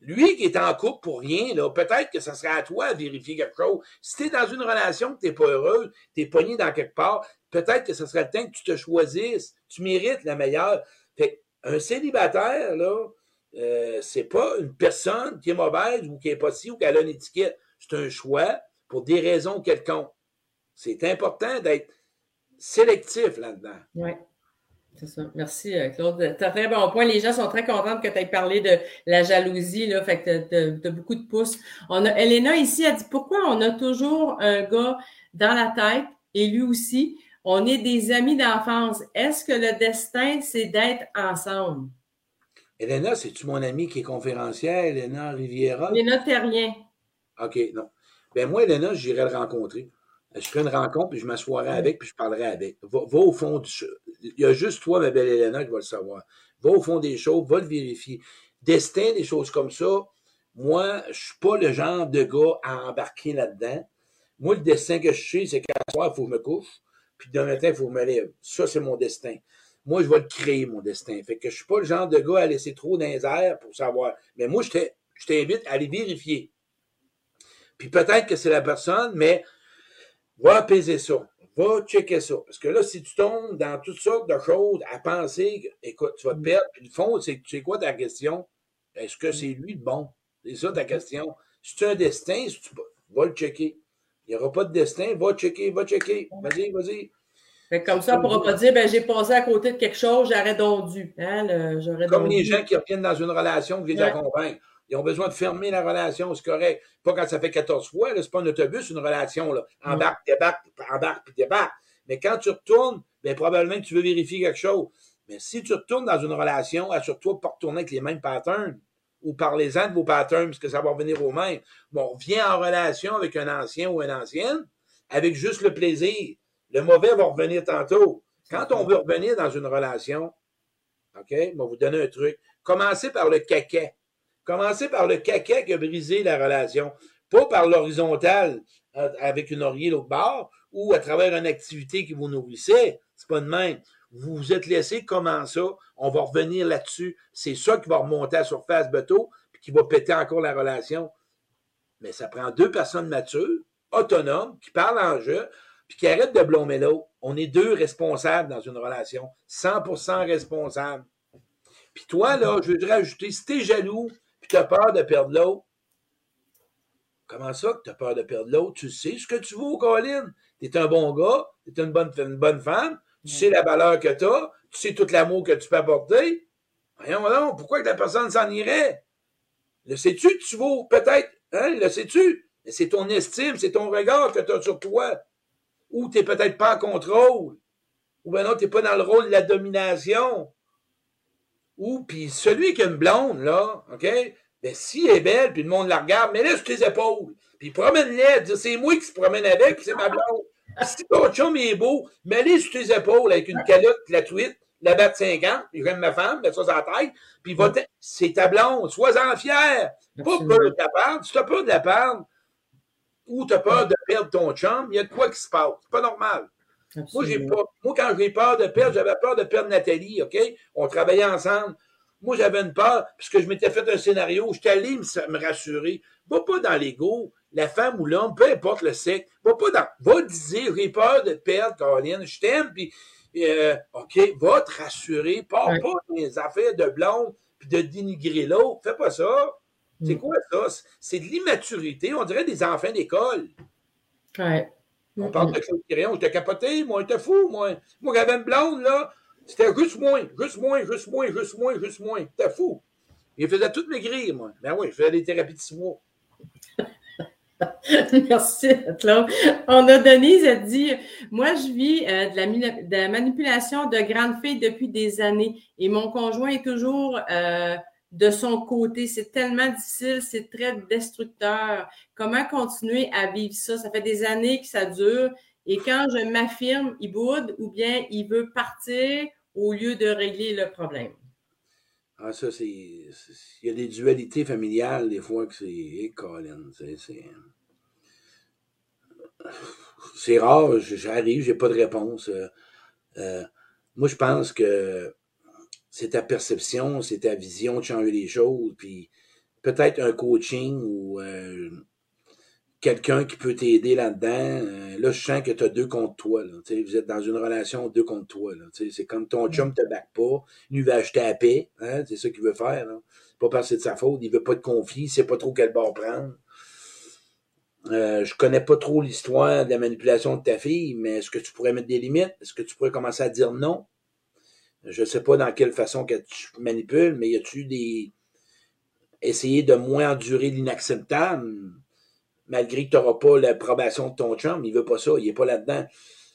Lui qui est en couple pour rien, là, peut-être que ça serait à toi de vérifier quelque chose. Si tu es dans une relation que tu n'es pas heureuse, tu es pogné dans quelque part, peut-être que ce serait le temps que tu te choisisses. Tu mérites la meilleure. Fait un célibataire, là, euh, c'est pas une personne qui est mauvaise ou qui est pas si ou qui a une étiquette. C'est un choix pour des raisons quelconques. C'est important d'être sélectif là-dedans. C'est ça. Merci, euh, Claude. Tu as fait bon point. Les gens sont très contents que tu aies parlé de la jalousie. Là, fait que tu as, beaucoup de pouces. On a, Elena ici a dit pourquoi on a toujours un gars dans la tête et lui aussi? On est des amis d'enfance. Est-ce que le destin, c'est d'être ensemble? Elena, c'est-tu mon ami qui est conférencière, Elena Riviera? Elena Terrien. OK, non. Ben moi, Elena, j'irai le rencontrer. Je ferai une rencontre, puis je m'assoirai avec, puis je parlerai avec. Va, au fond du... Il y a juste toi, ma belle Elena, qui va le savoir. Va au fond des choses, va le vérifier. Destin, des choses comme ça, moi, je suis pas le genre de gars à embarquer là-dedans. Moi, le destin que je sais, c'est qu'à soir, il faut que je me couche, puis demain matin, il faut que je me lève. Ça, c'est mon destin. Moi, je vais le créer, mon destin. Fait que je suis pas le genre de gars à laisser trop dans les airs pour savoir. Mais moi, je t'invite à aller vérifier. Puis peut-être que c'est la personne, mais Va apaiser ça. Va checker ça. Parce que là, si tu tombes dans toutes sortes de choses à penser, écoute, tu vas te perdre. Puis le fond, c'est quoi ta question? Est-ce que c'est lui le bon? C'est ça ta question. Si tu as un destin, si tu vas le checker. Il n'y aura pas de destin, va checker, va checker. Vas-y, vas-y. Fait que comme ça, on ne pourra pas dire, ben, j'ai passé à côté de quelque chose, j'aurais donc dû. Hein, le- Comme donc les dû. gens qui reviennent dans une relation, qui viennent Ouais. la convaincre. Ils ont besoin de fermer la relation, c'est correct. Pas quand ça fait 14 fois, là, c'est pas un autobus, une relation, là. Embarque, débarque, embarque, puis débarque. Mais quand tu retournes, ben, probablement que tu veux vérifier quelque chose. Mais si tu retournes dans une relation, assure-toi de pas retourner avec les mêmes patterns. Ou parlez-en de vos patterns, parce que ça va revenir au même. Bon, on vient en relation avec un ancien ou une ancienne, avec juste le plaisir. Le mauvais va revenir tantôt. Quand on veut revenir dans une relation, OK, je vais vous donner un truc. Commencez par le caca. Commencez par le caca qui a brisé la relation. Pas par l'horizontale euh, avec une oreiller l'autre bord ou à travers une activité qui vous nourrissait. C'est pas de même. Vous vous êtes laissé comment ça? On va revenir là-dessus. C'est ça qui va remonter à la surface bateau puis qui va péter encore la relation. Mais ça prend deux personnes matures, autonomes, qui parlent en jeu, puis qui arrêtent de blâmer l'autre. On est deux responsables dans une relation. 100% responsables. Puis toi, là, je veux te rajouter, si t'es jaloux, puis t'as peur de perdre l'autre, comment ça que t'as peur de perdre l'autre? Tu sais ce que tu vaux, Colin. T'es un bon gars, t'es une bonne, une bonne femme, tu sais la valeur que t'as, tu sais tout l'amour que tu peux apporter. Voyons donc, pourquoi que la personne s'en irait? Le sais-tu que tu vaux peut-être, hein, le sais-tu? Mais c'est ton estime, c'est ton regard que t'as sur toi. Ou t'es peut-être pas en contrôle. Ou ben non, t'es pas dans le rôle de la domination. Ou, puis celui qui a une blonde, là, OK? Ben, si elle est belle, puis le monde la regarde, mais là, sur tes épaules. Puis promène-les, c'est moi qui se promène avec, c'est ma blonde. Si ton chum est beau, mets-les sur tes épaules avec une calotte gratuite, la batte 50, puis j'aime ma femme, mets ça sur la tête, puis va c'est ta blonde, sois-en fier. Pas peur de la perdre. Si t'as peur de la perdre, ou t'as peur de perdre ton chum, il y a de quoi qui se passe. C'est pas normal. Moi, j'ai pas. Moi, quand j'ai peur de perdre, j'avais peur de perdre Nathalie, OK? On travaillait ensemble. Moi, j'avais une peur, puisque je m'étais fait un scénario, j'étais allé me, me rassurer. Va pas dans l'ego, la femme ou l'homme, peu importe le sexe. Va pas dans. Va dire, j'ai peur de perdre, Caroline, je t'aime, puis euh, OK, va te rassurer. Pars Ouais. pas dans les affaires de blonde, puis de dénigrer l'autre. Fais pas ça. C'est Mm. quoi ça? C'est- C'est de l'immaturité. On dirait des enfants d'école. Ouais. On parle de Claude Quirion, j'étais capoté, moi, j'étais fou, moi. Moi, j'avais une blonde, là, c'était juste moins, juste moins, juste moins, juste moins, juste moins. J'étais fou. Il faisait tout maigrir, moi. Ben oui, je faisais des thérapies de six mois. Merci, Claude. On a Denise, elle dit Moi, je vis euh, de, la, mila- de la manipulation de grandes filles depuis des années et mon conjoint est toujours euh, de son côté. C'est tellement difficile, c'est très destructeur. Comment continuer à vivre ça? Ça fait des années que ça dure et quand je m'affirme, il boude ou bien il veut partir au lieu de régler le problème? Ah, ça, c'est. Il y a des dualités familiales, des fois, que c'est. Colin, c'est. Rare, j'arrive, j'ai pas de réponse. Euh, euh, moi, je pense que c'est ta perception, c'est ta vision de changer les choses, puis peut-être un coaching ou euh, quelqu'un qui peut t'aider là-dedans. Euh, là, je sens que tu as deux contre toi. Là, vous êtes dans une relation deux contre toi. C'est comme ton chum te back pas, lui va acheter à paix. Hein, c'est ça qu'il veut faire. Là. Pas parce que c'est de sa faute, il veut pas de conflit, il sait pas trop quel bord prendre. Euh, je connais pas trop l'histoire de la manipulation de ta fille, mais est-ce que tu pourrais mettre des limites? Est-ce que tu pourrais commencer à dire non? Je sais pas dans quelle façon que tu manipules, mais y a-tu des. Essayer de moins endurer l'inacceptable, malgré que tu n'auras pas l'approbation de ton chum, il veut pas ça, il est pas là-dedans.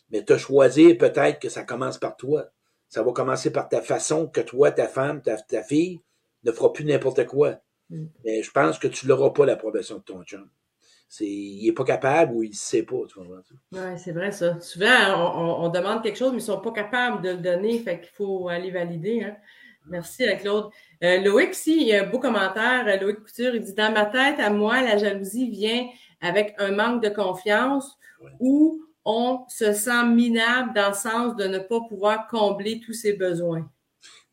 Mais tu as choisi peut-être que ça commence par toi. Ça va commencer par ta façon que toi, ta femme, ta, ta fille ne fera plus n'importe quoi. Mm. Mais je pense que tu n'auras pas l'approbation de ton chum. C'est, il n'est pas capable ou il ne sait pas. Oui, c'est vrai ça. Souvent, on, on- on demande quelque chose, mais ils ne sont pas capables de le donner. Fait qu'il faut aller valider. Hein. Merci, euh, Claude. Euh, Loïc, si, il y a un beau commentaire. Euh, Loïc Couture, il dit Dans ma tête, à moi, la jalousie vient avec un manque de confiance Ouais. où on se sent minable dans le sens de ne pas pouvoir combler tous ses besoins.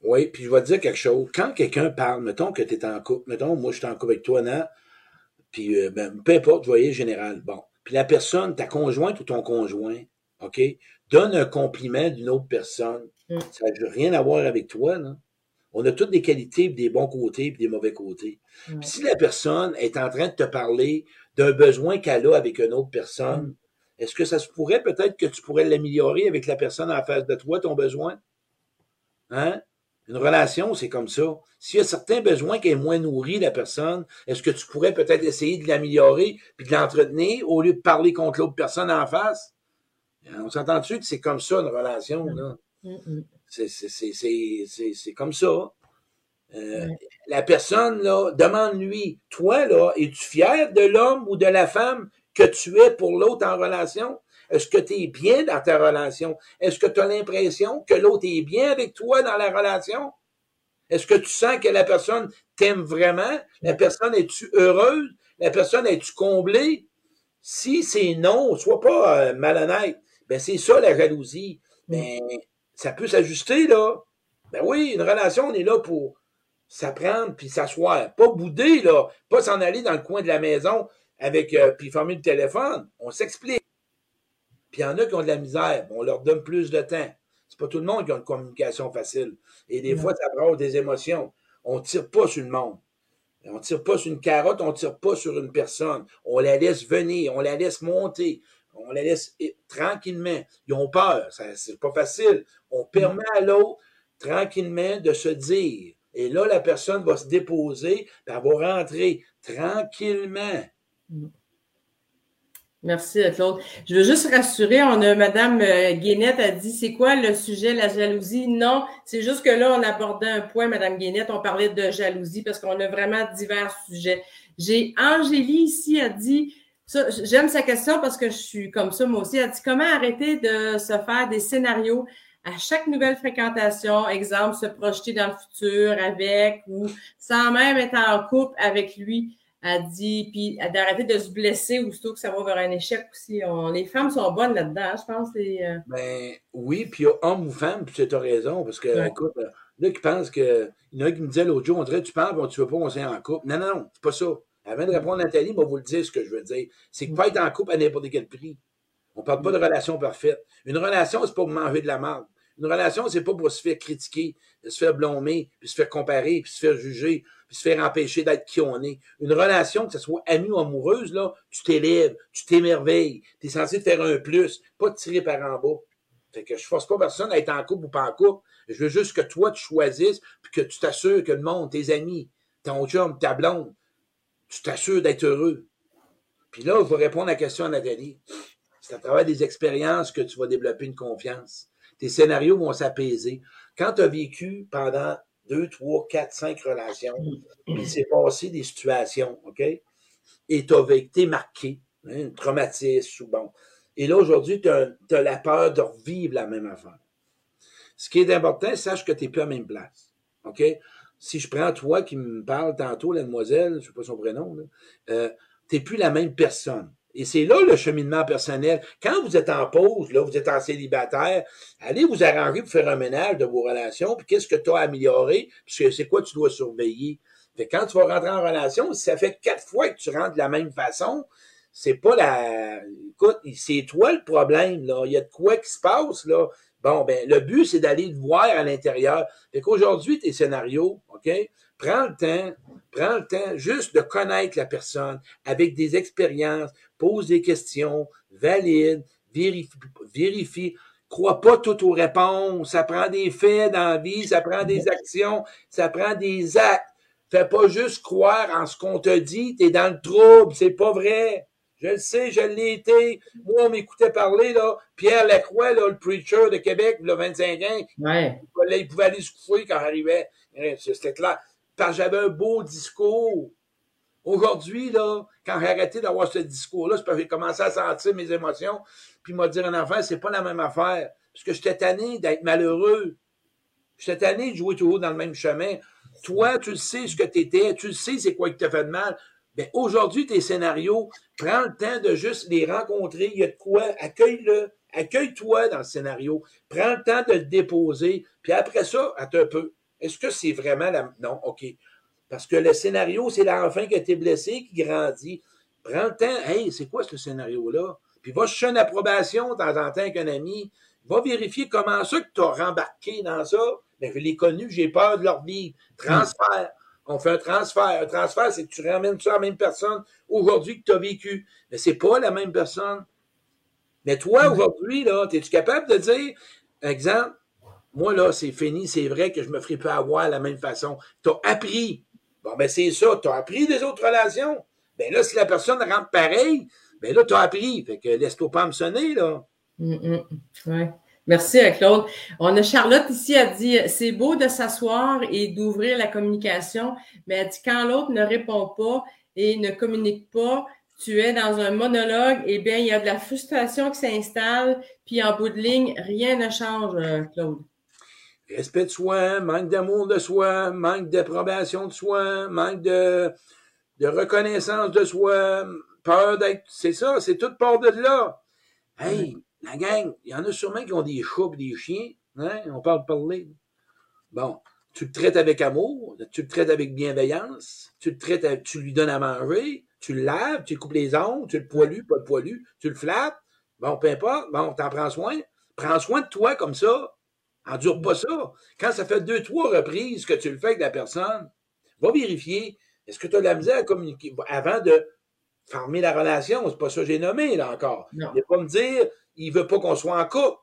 Oui, puis je vais te dire quelque chose. Quand quelqu'un parle, mettons que tu es en couple, mettons, moi je suis en couple avec toi, Nat, puis euh, ben, peu importe, vous voyez, général. Bon. Puis la personne, ta conjointe ou ton conjoint, OK? Donne un compliment d'une autre personne. Mm. Ça n'a rien à voir avec toi, là. On a toutes des qualités, puis des bons côtés, puis des mauvais côtés. Puis si la personne est en train de te parler d'un besoin qu'elle a avec une autre personne, est-ce que ça se pourrait peut-être que tu pourrais l'améliorer avec la personne en face de toi, ton besoin? Hein? Une relation, c'est comme ça. S'il y a certains besoins qui est moins nourri, la personne, est-ce que tu pourrais peut-être essayer de l'améliorer puis de l'entretenir au lieu de parler contre l'autre personne en face? On s'entend-tu que c'est comme ça, une relation, là? Mm, mm. C'est, c'est, c'est, c'est, c'est, c'est comme ça. Euh. La personne, là, demande-lui, toi, là, es-tu fier de l'homme ou de la femme que tu es pour l'autre en relation? Est-ce que tu es bien dans ta relation? Est-ce que tu as l'impression que l'autre est bien avec toi dans la relation? Est-ce que tu sens que la personne t'aime vraiment? La personne est-tu heureuse? La personne est-tu comblée? Si c'est non, sois pas euh, malhonnête. Ben, c'est ça la jalousie. Mais ça peut s'ajuster, là. Ben oui, une relation, on est là pour s'apprendre puis s'asseoir. Pas bouder, là. Pas s'en aller dans le coin de la maison avec euh, puis fermer le téléphone. On s'explique. Puis il y en a qui ont de la misère. On leur donne plus de temps. C'est pas tout le monde qui a une communication facile. Et des Non. fois, ça brasse des émotions. On tire pas sur le monde. On tire pas sur une carotte, on tire pas sur une personne. On la laisse venir, on la laisse monter, on la laisse tranquillement. Ils ont peur, c'est pas facile. On permet à l'autre tranquillement de se dire. Et là, la personne va se déposer, puis elle va rentrer tranquillement. Merci, Claude. Je veux juste rassurer, on a Madame euh, Guénette a dit c'est quoi le sujet, la jalousie? Non, c'est juste que là, on abordait un point, Madame Guénette, on parlait de jalousie parce qu'on a vraiment divers sujets. J'ai Angélie ici a dit j'aime sa question parce que je suis comme ça, moi aussi. Elle dit comment arrêter de se faire des scénarios à chaque nouvelle fréquentation, exemple, se projeter dans le futur avec ou sans même être en couple avec lui. Elle dit, puis d'arrêter de se blesser aussitôt que ça va vers un échec aussi. On- les femmes sont bonnes là-dedans, je pense. les, euh, Ben oui, puis il y a homme ou femme, puis tu as raison, parce que, Ouais. écoute, euh, là, qui pensent que. Il y en a qui me disaient l'autre jour, on dirait, tu parles, bon, tu veux pas qu'on soit en couple. Non, non, non, c'est pas ça. Avant de répondre à Nathalie, moi, vous le dire ce que je veux dire. C'est que pas être en couple à n'importe quel prix. On parle pas de relation parfaite. Une relation, c'est pas pour manger de la merde. Une relation, c'est pas pour se faire critiquer, se faire blâmer, puis se faire comparer, puis se faire juger, puis se faire empêcher d'être qui on est. Une relation, que ce soit amie ou amoureuse, là, tu t'élèves, tu t'émerveilles, tu es censé faire un plus, pas tirer par en bas. Fait que je force pas personne à être en couple ou pas en couple. Je veux juste que toi, tu choisisses, puis que tu t'assures que le monde, tes amis, ton chum, ta blonde, tu t'assures d'être heureux. Puis là, je vais répondre à la question à Nathalie. C'est à travers des expériences que tu vas développer une confiance. Tes scénarios vont s'apaiser. Quand tu as vécu pendant deux, trois, quatre, cinq relations, il s'est passé des situations, OK? Et tu as été marqué, hein, un traumatisme ou bon. Et là, aujourd'hui, tu as, la peur de revivre la même affaire. Ce qui est important, sache que tu n'es plus à la même place. OK? Si je prends toi qui me parle tantôt, la demoiselle, je ne sais pas son prénom, là, euh, tu n'es plus la même personne. Et c'est là le cheminement personnel. Quand vous êtes en pause, là, vous êtes en célibataire, allez vous arranger pour faire un ménage de vos relations, puis qu'est-ce que tu as à améliorer, puis c'est quoi tu dois surveiller. Fait quand tu vas rentrer en relation, si ça fait quatre fois que tu rentres de la même façon, c'est pas la. Écoute, c'est toi le problème, là. Il y a de quoi qui se passe, là. Bon, ben, le but, c'est d'aller le voir à l'intérieur. Fait qu'aujourd'hui, tes scénarios, OK? Prends le temps, prends le temps juste de connaître la personne avec des expériences, pose des questions, valide, vérifie, vérifie. Crois pas tout aux réponses. Ça prend des faits dans la vie, ça prend des actions, ça prend des actes. Fais pas juste croire en ce qu'on te dit, t'es dans le trouble, c'est pas vrai. Je le sais, je l'ai été. Moi, on m'écoutait parler, là. Pierre Lacroix, là, le preacher de Québec, le 25 ans, Ouais. il pouvait aller se coucher quand j'arrivais. C'était clair. Parce que j'avais un beau discours. Aujourd'hui, là, quand j'ai arrêté d'avoir ce discours-là, c'est parce que j'ai commencé à sentir mes émotions, puis m'a dit en affaire, c'est pas la même affaire. Parce que j'étais tanné d'être malheureux. J'étais tanné de jouer toujours dans le même chemin. Toi, tu le sais ce que tu étais, tu le sais c'est quoi qui t'a fait de mal. Ben, aujourd'hui, tes scénarios, prends le temps de juste les rencontrer. Il y a de quoi, accueille-le, accueille-toi dans le scénario. Prends le temps de le déposer. Puis après ça, attends un peu. Est-ce que c'est vraiment la. Non, OK. Parce que le scénario, c'est l'enfant qui a été blessé, qui grandit. Prends le temps. Hey, c'est quoi ce scénario-là? puis va chercher une approbation de temps en temps avec un ami, va vérifier comment ça que tu as rembarqué dans ça. Ben, je l'ai connu, j'ai peur de leur vie. Transfert. On fait un transfert. Un transfert, c'est que tu ramènes ça à la même personne aujourd'hui que tu as vécu. Mais c'est pas la même personne. Mais toi, aujourd'hui, là, es-tu capable de dire, exemple, moi, là, c'est fini, c'est vrai que je me ferai pas avoir de la même façon. Tu as appris. Bon, ben, c'est ça. Tu as appris des autres relations. Ben là, si la personne rentre pareil, ben là, tu as appris. Fait que laisse-toi pas me sonner, là. Mm, mm. ouais. Merci, euh, Claude. On a Charlotte ici, a dit c'est beau de s'asseoir et d'ouvrir la communication, mais elle dit quand l'autre ne répond pas et ne communique pas, tu es dans un monologue, eh bien, il y a de la frustration qui s'installe, puis en bout de ligne, rien ne change, euh, Claude. Respect de soi, manque d'amour de soi, manque d'approbation de soi, manque de, de reconnaissance de soi, peur d'être. C'est ça, c'est toute part de là. Hey, la gang, il y en a sûrement qui ont des chats et des chiens. Hein? On parle de parler. Bon, tu le traites avec amour, tu le traites avec bienveillance, tu le traites, tu lui donnes à manger, tu le laves, tu coupes les ongles, tu le poilus, pas le poilu, tu le flattes. Bon, peu importe, bon, t'en prends soin. Prends soin de toi comme ça. Endure pas ça. Quand ça fait deux, trois reprises que tu le fais avec la personne, va vérifier. Est-ce que tu as de la misère à communiquer? Avant de fermer la relation? C'est pas ça que j'ai nommé, là, encore. Il ne pas me dire, il veut pas qu'on soit en couple.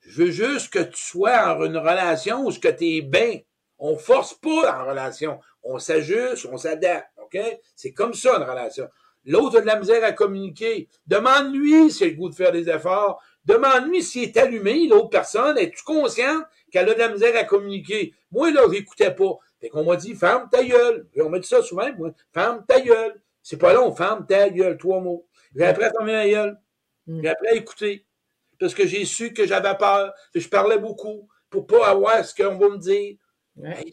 Je veux juste que tu sois en une relation où ce que tu es bien. On force pas en relation. On s'ajuste, on s'adapte. OK? C'est comme ça, une relation. L'autre a de la misère à communiquer. Demande-lui s'il a le goût de faire des efforts. Demande-lui s'il est allumé, l'autre personne. Es-tu conscient qu'elle a de la misère à communiquer? Moi, là, j'écoutais pas. Fait qu'on m'a dit, ferme ta gueule. on m'a dit ça souvent, moi. Ferme ta gueule. C'est pas long, ferme ta gueule, trois mots. J'ai appris à fermer ma gueule. J'ai appris à écouter parce que j'ai su que j'avais peur, que je parlais beaucoup pour pas avoir ce qu'on va me dire.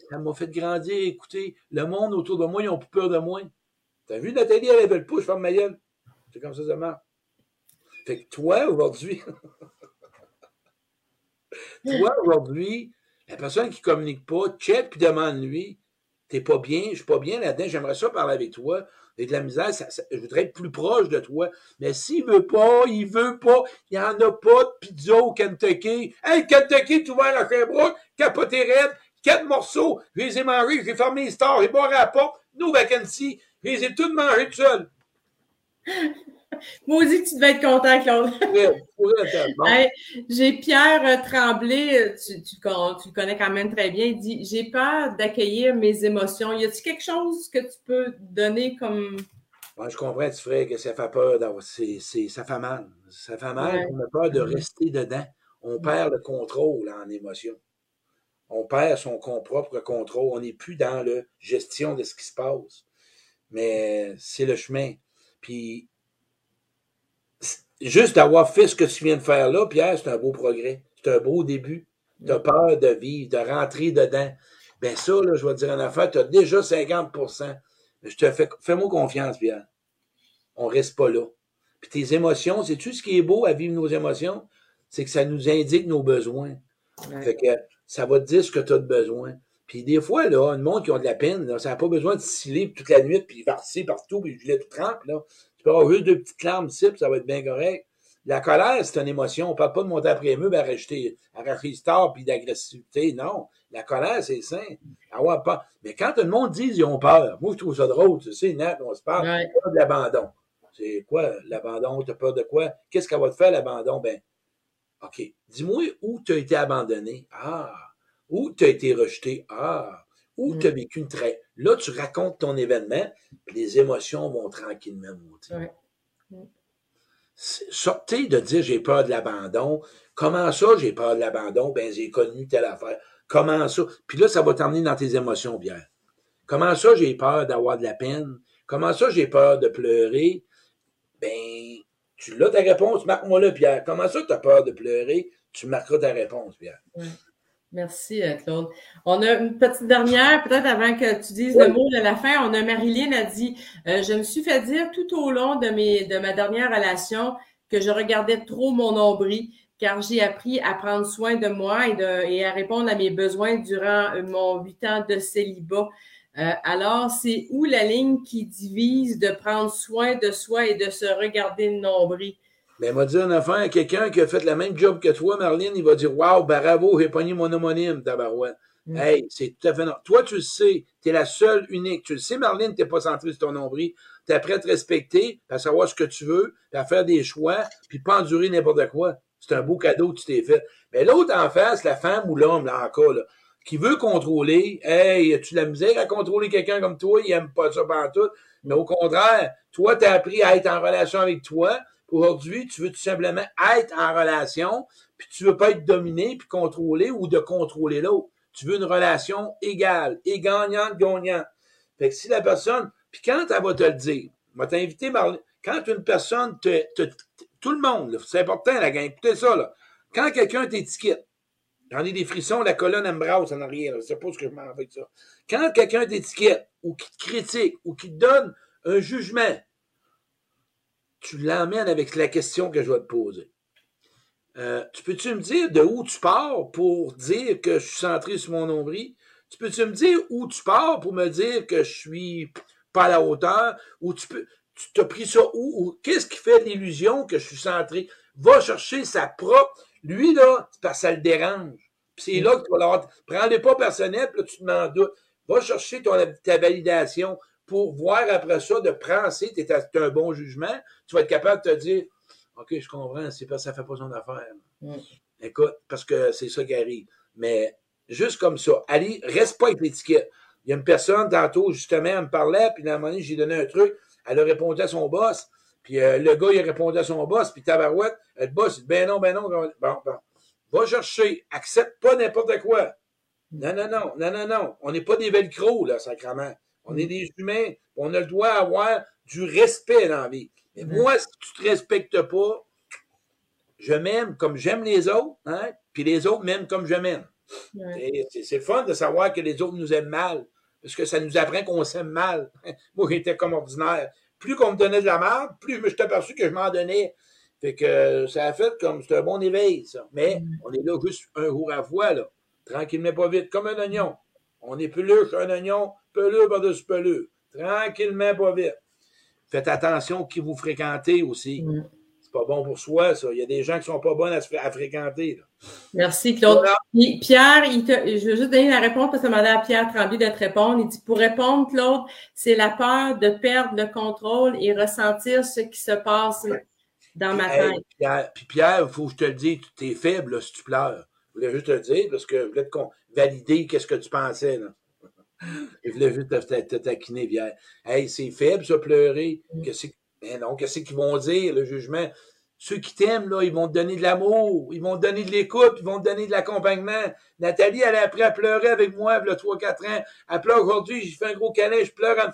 ça m'a fait grandir. Écoutez, le monde autour de moi, ils ont plus peur de moi. T'as vu Nathalie, elle avait le pouce, je ferme ma gueule. C'est comme ça ça marche. Toi, aujourd'hui, toi, aujourd'hui, la personne qui communique pas, check puis demande-lui, t'es pas bien, je suis pas bien là-dedans, j'aimerais ça parler avec toi et de la misère, je voudrais être plus proche de toi. Mais s'il veut pas, il veut pas, il n'y en a pas de pizza au Kentucky. Hey, Kentucky, tu ouvert à Sherbrooke, capoté raide, quatre morceaux, je les ai mangés, j'ai fermé les stores, j'ai barré à la porte, nous, vacancy, je les ai tous mangés tout seul. Maudit que tu devais être content, Claude. J'ai Pierre euh, Tremblay, tu, tu, le connais quand même très bien, il dit J'ai peur d'accueillir mes émotions. Y a-t-il quelque chose que tu peux donner comme. je comprends, tu ferais que ça fait peur d'avoir. ça fait mal. Ça fait mal. On a peur de rester dedans. On perd le contrôle en émotion. On perd son propre contrôle. On n'est plus dans la gestion de ce qui se passe. Mais c'est le chemin. Puis juste d'avoir fait ce que tu viens de faire là, Pierre, c'est un beau progrès. C'est un beau début. Tu as mm. peur de vivre, de rentrer dedans. Ben ça, là, je vais te dire une affaire, tu as déjà 50% Je te fais, fais-moi confiance, Pierre. On reste pas là. Puis tes émotions, c'est-tu ce qui est beau à vivre nos émotions? C'est que ça nous indique nos besoins. Fait que ça va te dire ce que tu as de besoin. Puis des fois, là, une monde qui a de la peine, ça n'a pas besoin de sciller toute la nuit, puis varcer partout, puis je tout trempe, là. Tu peux avoir juste deux petites larmes ici, puis ça va être bien correct. La colère, c'est une émotion. On ne parle pas de monter après eux, ben, rajouter, arracher star puis d'agressivité. Non. La colère, c'est sain. Avoir. Mais quand tout le monde dit qu'ils ont peur, moi, je trouve ça drôle. Tu sais, Nat, on se parle. Ouais. de l'abandon. C'est quoi l'abandon? Tu as peur de quoi? Qu'est-ce qu'elle va te faire, l'abandon? Ben, OK. Dis-moi où tu as été abandonné. Ah. Où tu as été rejeté? Ah. Où tu as mm. vécu une traite. Là, tu racontes ton événement, puis les émotions vont tranquillement monter. Sortez de dire j'ai peur de l'abandon. Comment ça, j'ai peur de l'abandon? Ben, j'ai connu telle affaire. Comment ça? Puis là, ça va t'emmener dans tes émotions, Pierre. Comment ça, j'ai peur d'avoir de la peine? Comment ça, j'ai peur de pleurer? Ben, tu l'as ta réponse, marque-moi là, Pierre. Comment ça, tu as peur de pleurer? Tu marqueras ta réponse, Pierre. Merci, euh, Claude. On a une petite dernière, peut-être avant que tu dises le mot de la fin. On a Marilyn a dit euh, Je me suis fait dire tout au long de, mes, de ma dernière relation que je regardais trop mon nombril, car j'ai appris à prendre soin de moi et, de, et à répondre à mes besoins durant euh, mon huit ans de célibat. alors, c'est où la ligne qui divise de prendre soin de soi et de se regarder le nombril? Ben, m'a dit une affaire, quelqu'un qui a fait le même job que toi, Marlene, il va dire Waouh, bravo, j'ai pogné mon homonyme, tabarouette. Mm. Hey, c'est tout à fait normal. Toi, tu le sais, tu es la seule, unique. Tu le sais, Marlene, tu pas centré sur ton nombril. Tu es prêt à te respecter, à savoir ce que tu veux, à faire des choix, puis pas endurer n'importe quoi. C'est un beau cadeau que tu t'es fait. Mais l'autre en face, la femme ou l'homme, là encore, là, qui veut contrôler, hey, as-tu la misère à contrôler quelqu'un comme toi? Il aime pas ça tout. Mais au contraire, toi, tu as appris à être en relation avec toi. Aujourd'hui, tu veux tout simplement être en relation, puis tu veux pas être dominé, puis contrôlé ou de contrôler l'autre. Tu veux une relation égale, et gagnante-gagnant. Fait que si la personne, puis quand elle va te le dire, va t'inviter, quand une personne te, tout le monde, c'est important la gang, écoutez ça, là. Quand quelqu'un t'étiquette, j'en ai des frissons, la colonne elle me brasse en arrière, je sais pas ce que je m'en fais de ça. Quand quelqu'un t'étiquette, ou qui te critique, ou qui te donne un jugement, tu l'emmènes avec la question que je vais te poser. Euh, tu peux-tu me dire de où tu pars pour dire que je suis centré sur mon nombril? Tu peux-tu me dire où tu pars pour me dire que je suis pas à la hauteur? Ou tu peux, tu t'as pris ça où? ou qu'est-ce qui fait l'illusion que je suis centré? Va chercher sa propre. Lui, là, c'est parce que ça le dérange. c'est là que tu vas l'avoir. Prends-les pas personnel, puis là, tu te demandes. Va chercher ton, ta validation pour voir après ça, de penser, tu as un bon jugement. Tu vas être capable de te dire, OK, je comprends, c'est parce que ça fait pas son affaire. Mm. Écoute, parce que c'est ça qui arrive. Mais juste comme ça, allez, reste pas avec l'étiquette. Il y a une personne, tantôt, justement, elle me parlait, puis à un moment donné, j'ai donné un truc. Elle a répondu à son boss. Puis euh, le gars, il a répondu à son boss. Puis tabarouette, le boss, il dit, ben non, ben non. Bon, bon. Va chercher. Accepte pas n'importe quoi. Non, non, non, non, non, non. On n'est pas des velcro, là, sacrement. On est des humains. On a le droit d'avoir du respect dans la vie. Mais moi, si tu te respectes pas, je m'aime comme j'aime les autres, hein, puis les autres m'aiment comme je m'aime. C'est fun de savoir que les autres nous aiment mal, parce que ça nous apprend qu'on s'aime mal. Moi, j'étais comme ordinaire. Plus qu'on me donnait de la merde, plus je suis aperçu que je m'en donnais. Fait que ça a fait comme c'est un bon éveil, ça. Mais on est là juste un jour à la fois, là. Tranquillement, pas vite, comme un oignon. On est plus qu'un oignon, pelure par-dessus pelure. Tranquillement, pas vite. Faites attention qui vous fréquentez aussi. C'est pas bon pour soi, ça. Il y a des gens qui sont pas bons à, fréquenter. Merci, Claude. Pierre, je veux juste donner la réponse parce que demandé à Pierre Tremblay de te répondre. Il dit, pour répondre, Claude, c'est la peur de perdre le contrôle et ressentir ce qui se passe dans ma tête. Pierre, puis Pierre, il faut que je te le dise, tu es faible si tu pleures. Je voulais juste te le dire parce que je voulais te valider qu'est-ce que tu pensais. Là. Je voulais juste te, taquiner, Pierre. Hey, c'est faible, ça, pleurer. Mm. Ben non, qu'est-ce qu'ils vont dire, le jugement? Ceux qui t'aiment, là, ils vont te donner de l'amour, ils vont te donner de l'écoute, ils vont te donner de l'accompagnement. Nathalie, elle a appris à pleurer avec moi, il y a 3-4 ans. Elle pleure aujourd'hui, j'ai fait un gros câlin, je pleure. En...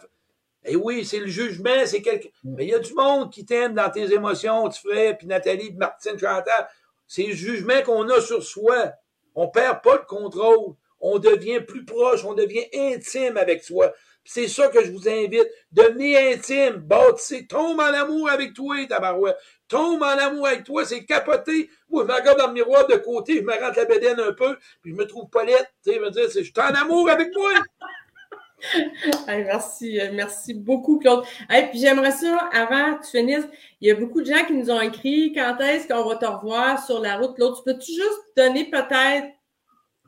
Eh oui, c'est le jugement, c'est quelque. Mm. Mais il y a du monde qui t'aime dans tes émotions, tu ferais, puis Nathalie, puis Martine, Chantal. C'est le jugement qu'on a sur soi. On perd pas le contrôle on devient plus proche, on devient intime avec soi. C'est ça que je vous invite. Devenez intime, bâtissez, tombe en amour avec toi, tabarouette. Tombe en amour avec toi, c'est capoté. Moi, je me regarde dans le miroir de côté, je me rentre la bédaine un peu, puis je me trouve pas lettre. Tu sais, je me dire, je suis en amour avec merci, euh, merci beaucoup, Claude. Et puis j'aimerais ça, avant que tu finisses, il y a beaucoup de gens qui nous ont écrit quand est-ce qu'on va te revoir sur la route? L'autre, tu peux-tu juste donner peut-être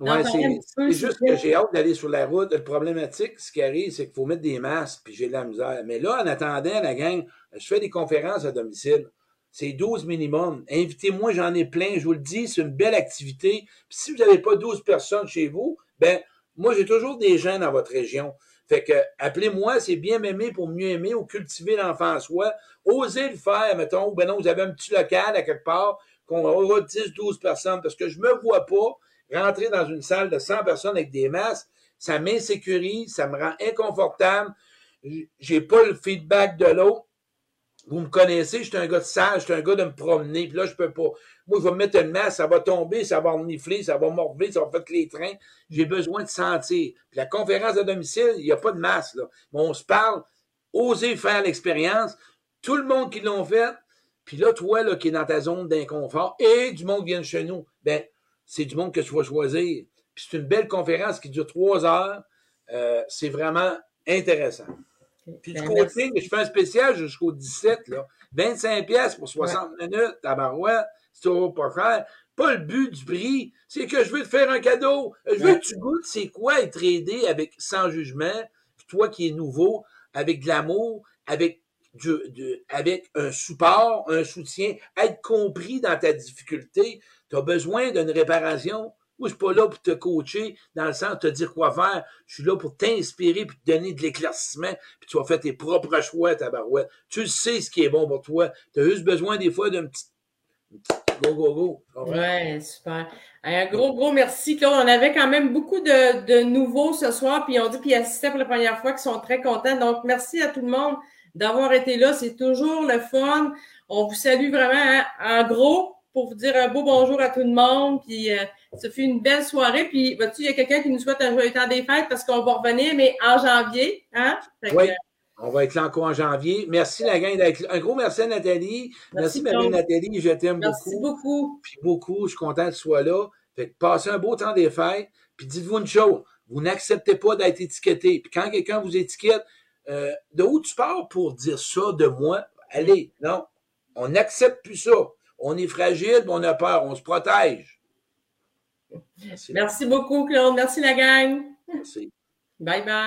Ouais, c'est juste que j'ai hâte d'aller sur la route. Le problématique, ce qui arrive, c'est qu'il faut mettre des masques, puis j'ai de la misère. Mais là, en attendant, la gang, je fais des conférences à domicile. C'est 12 minimum. Invitez-moi, j'en ai plein. Je vous le dis, c'est une belle activité. Puis si vous n'avez pas 12 personnes chez vous, ben, moi, j'ai toujours des gens dans votre région. Fait que, appelez-moi, c'est bien m'aimer pour mieux aimer ou cultiver l'enfant en soi. Osez le faire, mettons, ben non, vous avez un petit local à quelque part, qu'on aura 10, 12 personnes, parce que je me vois pas rentrer dans une salle de 100 personnes avec des masques, ça m'insécurise, ça me rend inconfortable. J'ai pas le feedback de l'autre. Vous me connaissez, je suis un gars de sage, je suis un gars de me promener, puis là, je peux pas. Moi, je vais me mettre une masse, ça va tomber, ça va renifler, ça va morver, ça va faire que les trains. J'ai besoin de sentir. Puis la conférence à domicile, il n'y a pas de masse, là. Mais on se parle, oser faire l'expérience. Tout le monde qui l'ont fait, puis là, toi, là, qui est dans ta zone d'inconfort, et du monde qui vient de chez nous, ben, c'est du monde que tu vas choisir. Puis c'est une belle conférence qui dure trois heures. Euh, c'est vraiment intéressant. Puis du coaching, je fais un spécial jusqu'au 17, là. 25 pièces pour 60 minutes, tabarouette, c'est toujours pas cher. Pas le but du prix, c'est que je veux te faire un cadeau. Je veux que tu goûtes c'est quoi être aidé avec sans jugement, toi qui es nouveau, avec de l'amour, avec du, avec un support, un soutien, être compris dans ta difficulté. Tu as besoin d'une réparation. Moi, je suis pas là pour te coacher dans le sens de te dire quoi faire. Je suis là pour t'inspirer puis te donner de l'éclaircissement puis tu vas faire tes propres choix, ta barouette. Tu sais ce qui est bon pour toi. Tu as juste besoin des fois d'un petit Go, go, go. Ouais, super. Un gros, gros merci, Claude. On avait quand même beaucoup de, de nouveaux ce soir, puis on dit qu'ils assistaient pour la première fois, qu'ils sont très contents. Donc, merci à tout le monde d'avoir été là. C'est toujours le fun. On vous salue vraiment hein, en gros pour vous dire un beau bonjour à tout le monde. Puis, euh, ça fait une belle soirée. Puis, vois-tu, il y a quelqu'un qui nous souhaite un joyeux temps des fêtes parce qu'on va revenir, mais en janvier. Hein? oui. On va être là encore en janvier. Merci la gang d'être Un gros merci à Nathalie. Merci, merci Nathalie. Je t'aime beaucoup. Merci beaucoup. Puis beaucoup. Je suis content que tu sois là. Fait que passez un beau temps des fêtes. Puis dites-vous une chose. Vous n'acceptez pas d'être étiqueté. Puis quand quelqu'un vous étiquette, euh, de où tu pars pour dire ça de moi? Allez, non. On n'accepte plus ça. On est fragile, on a peur, on se protège. Merci, Merci beaucoup, Claude. Merci la gang. Merci. Bye bye.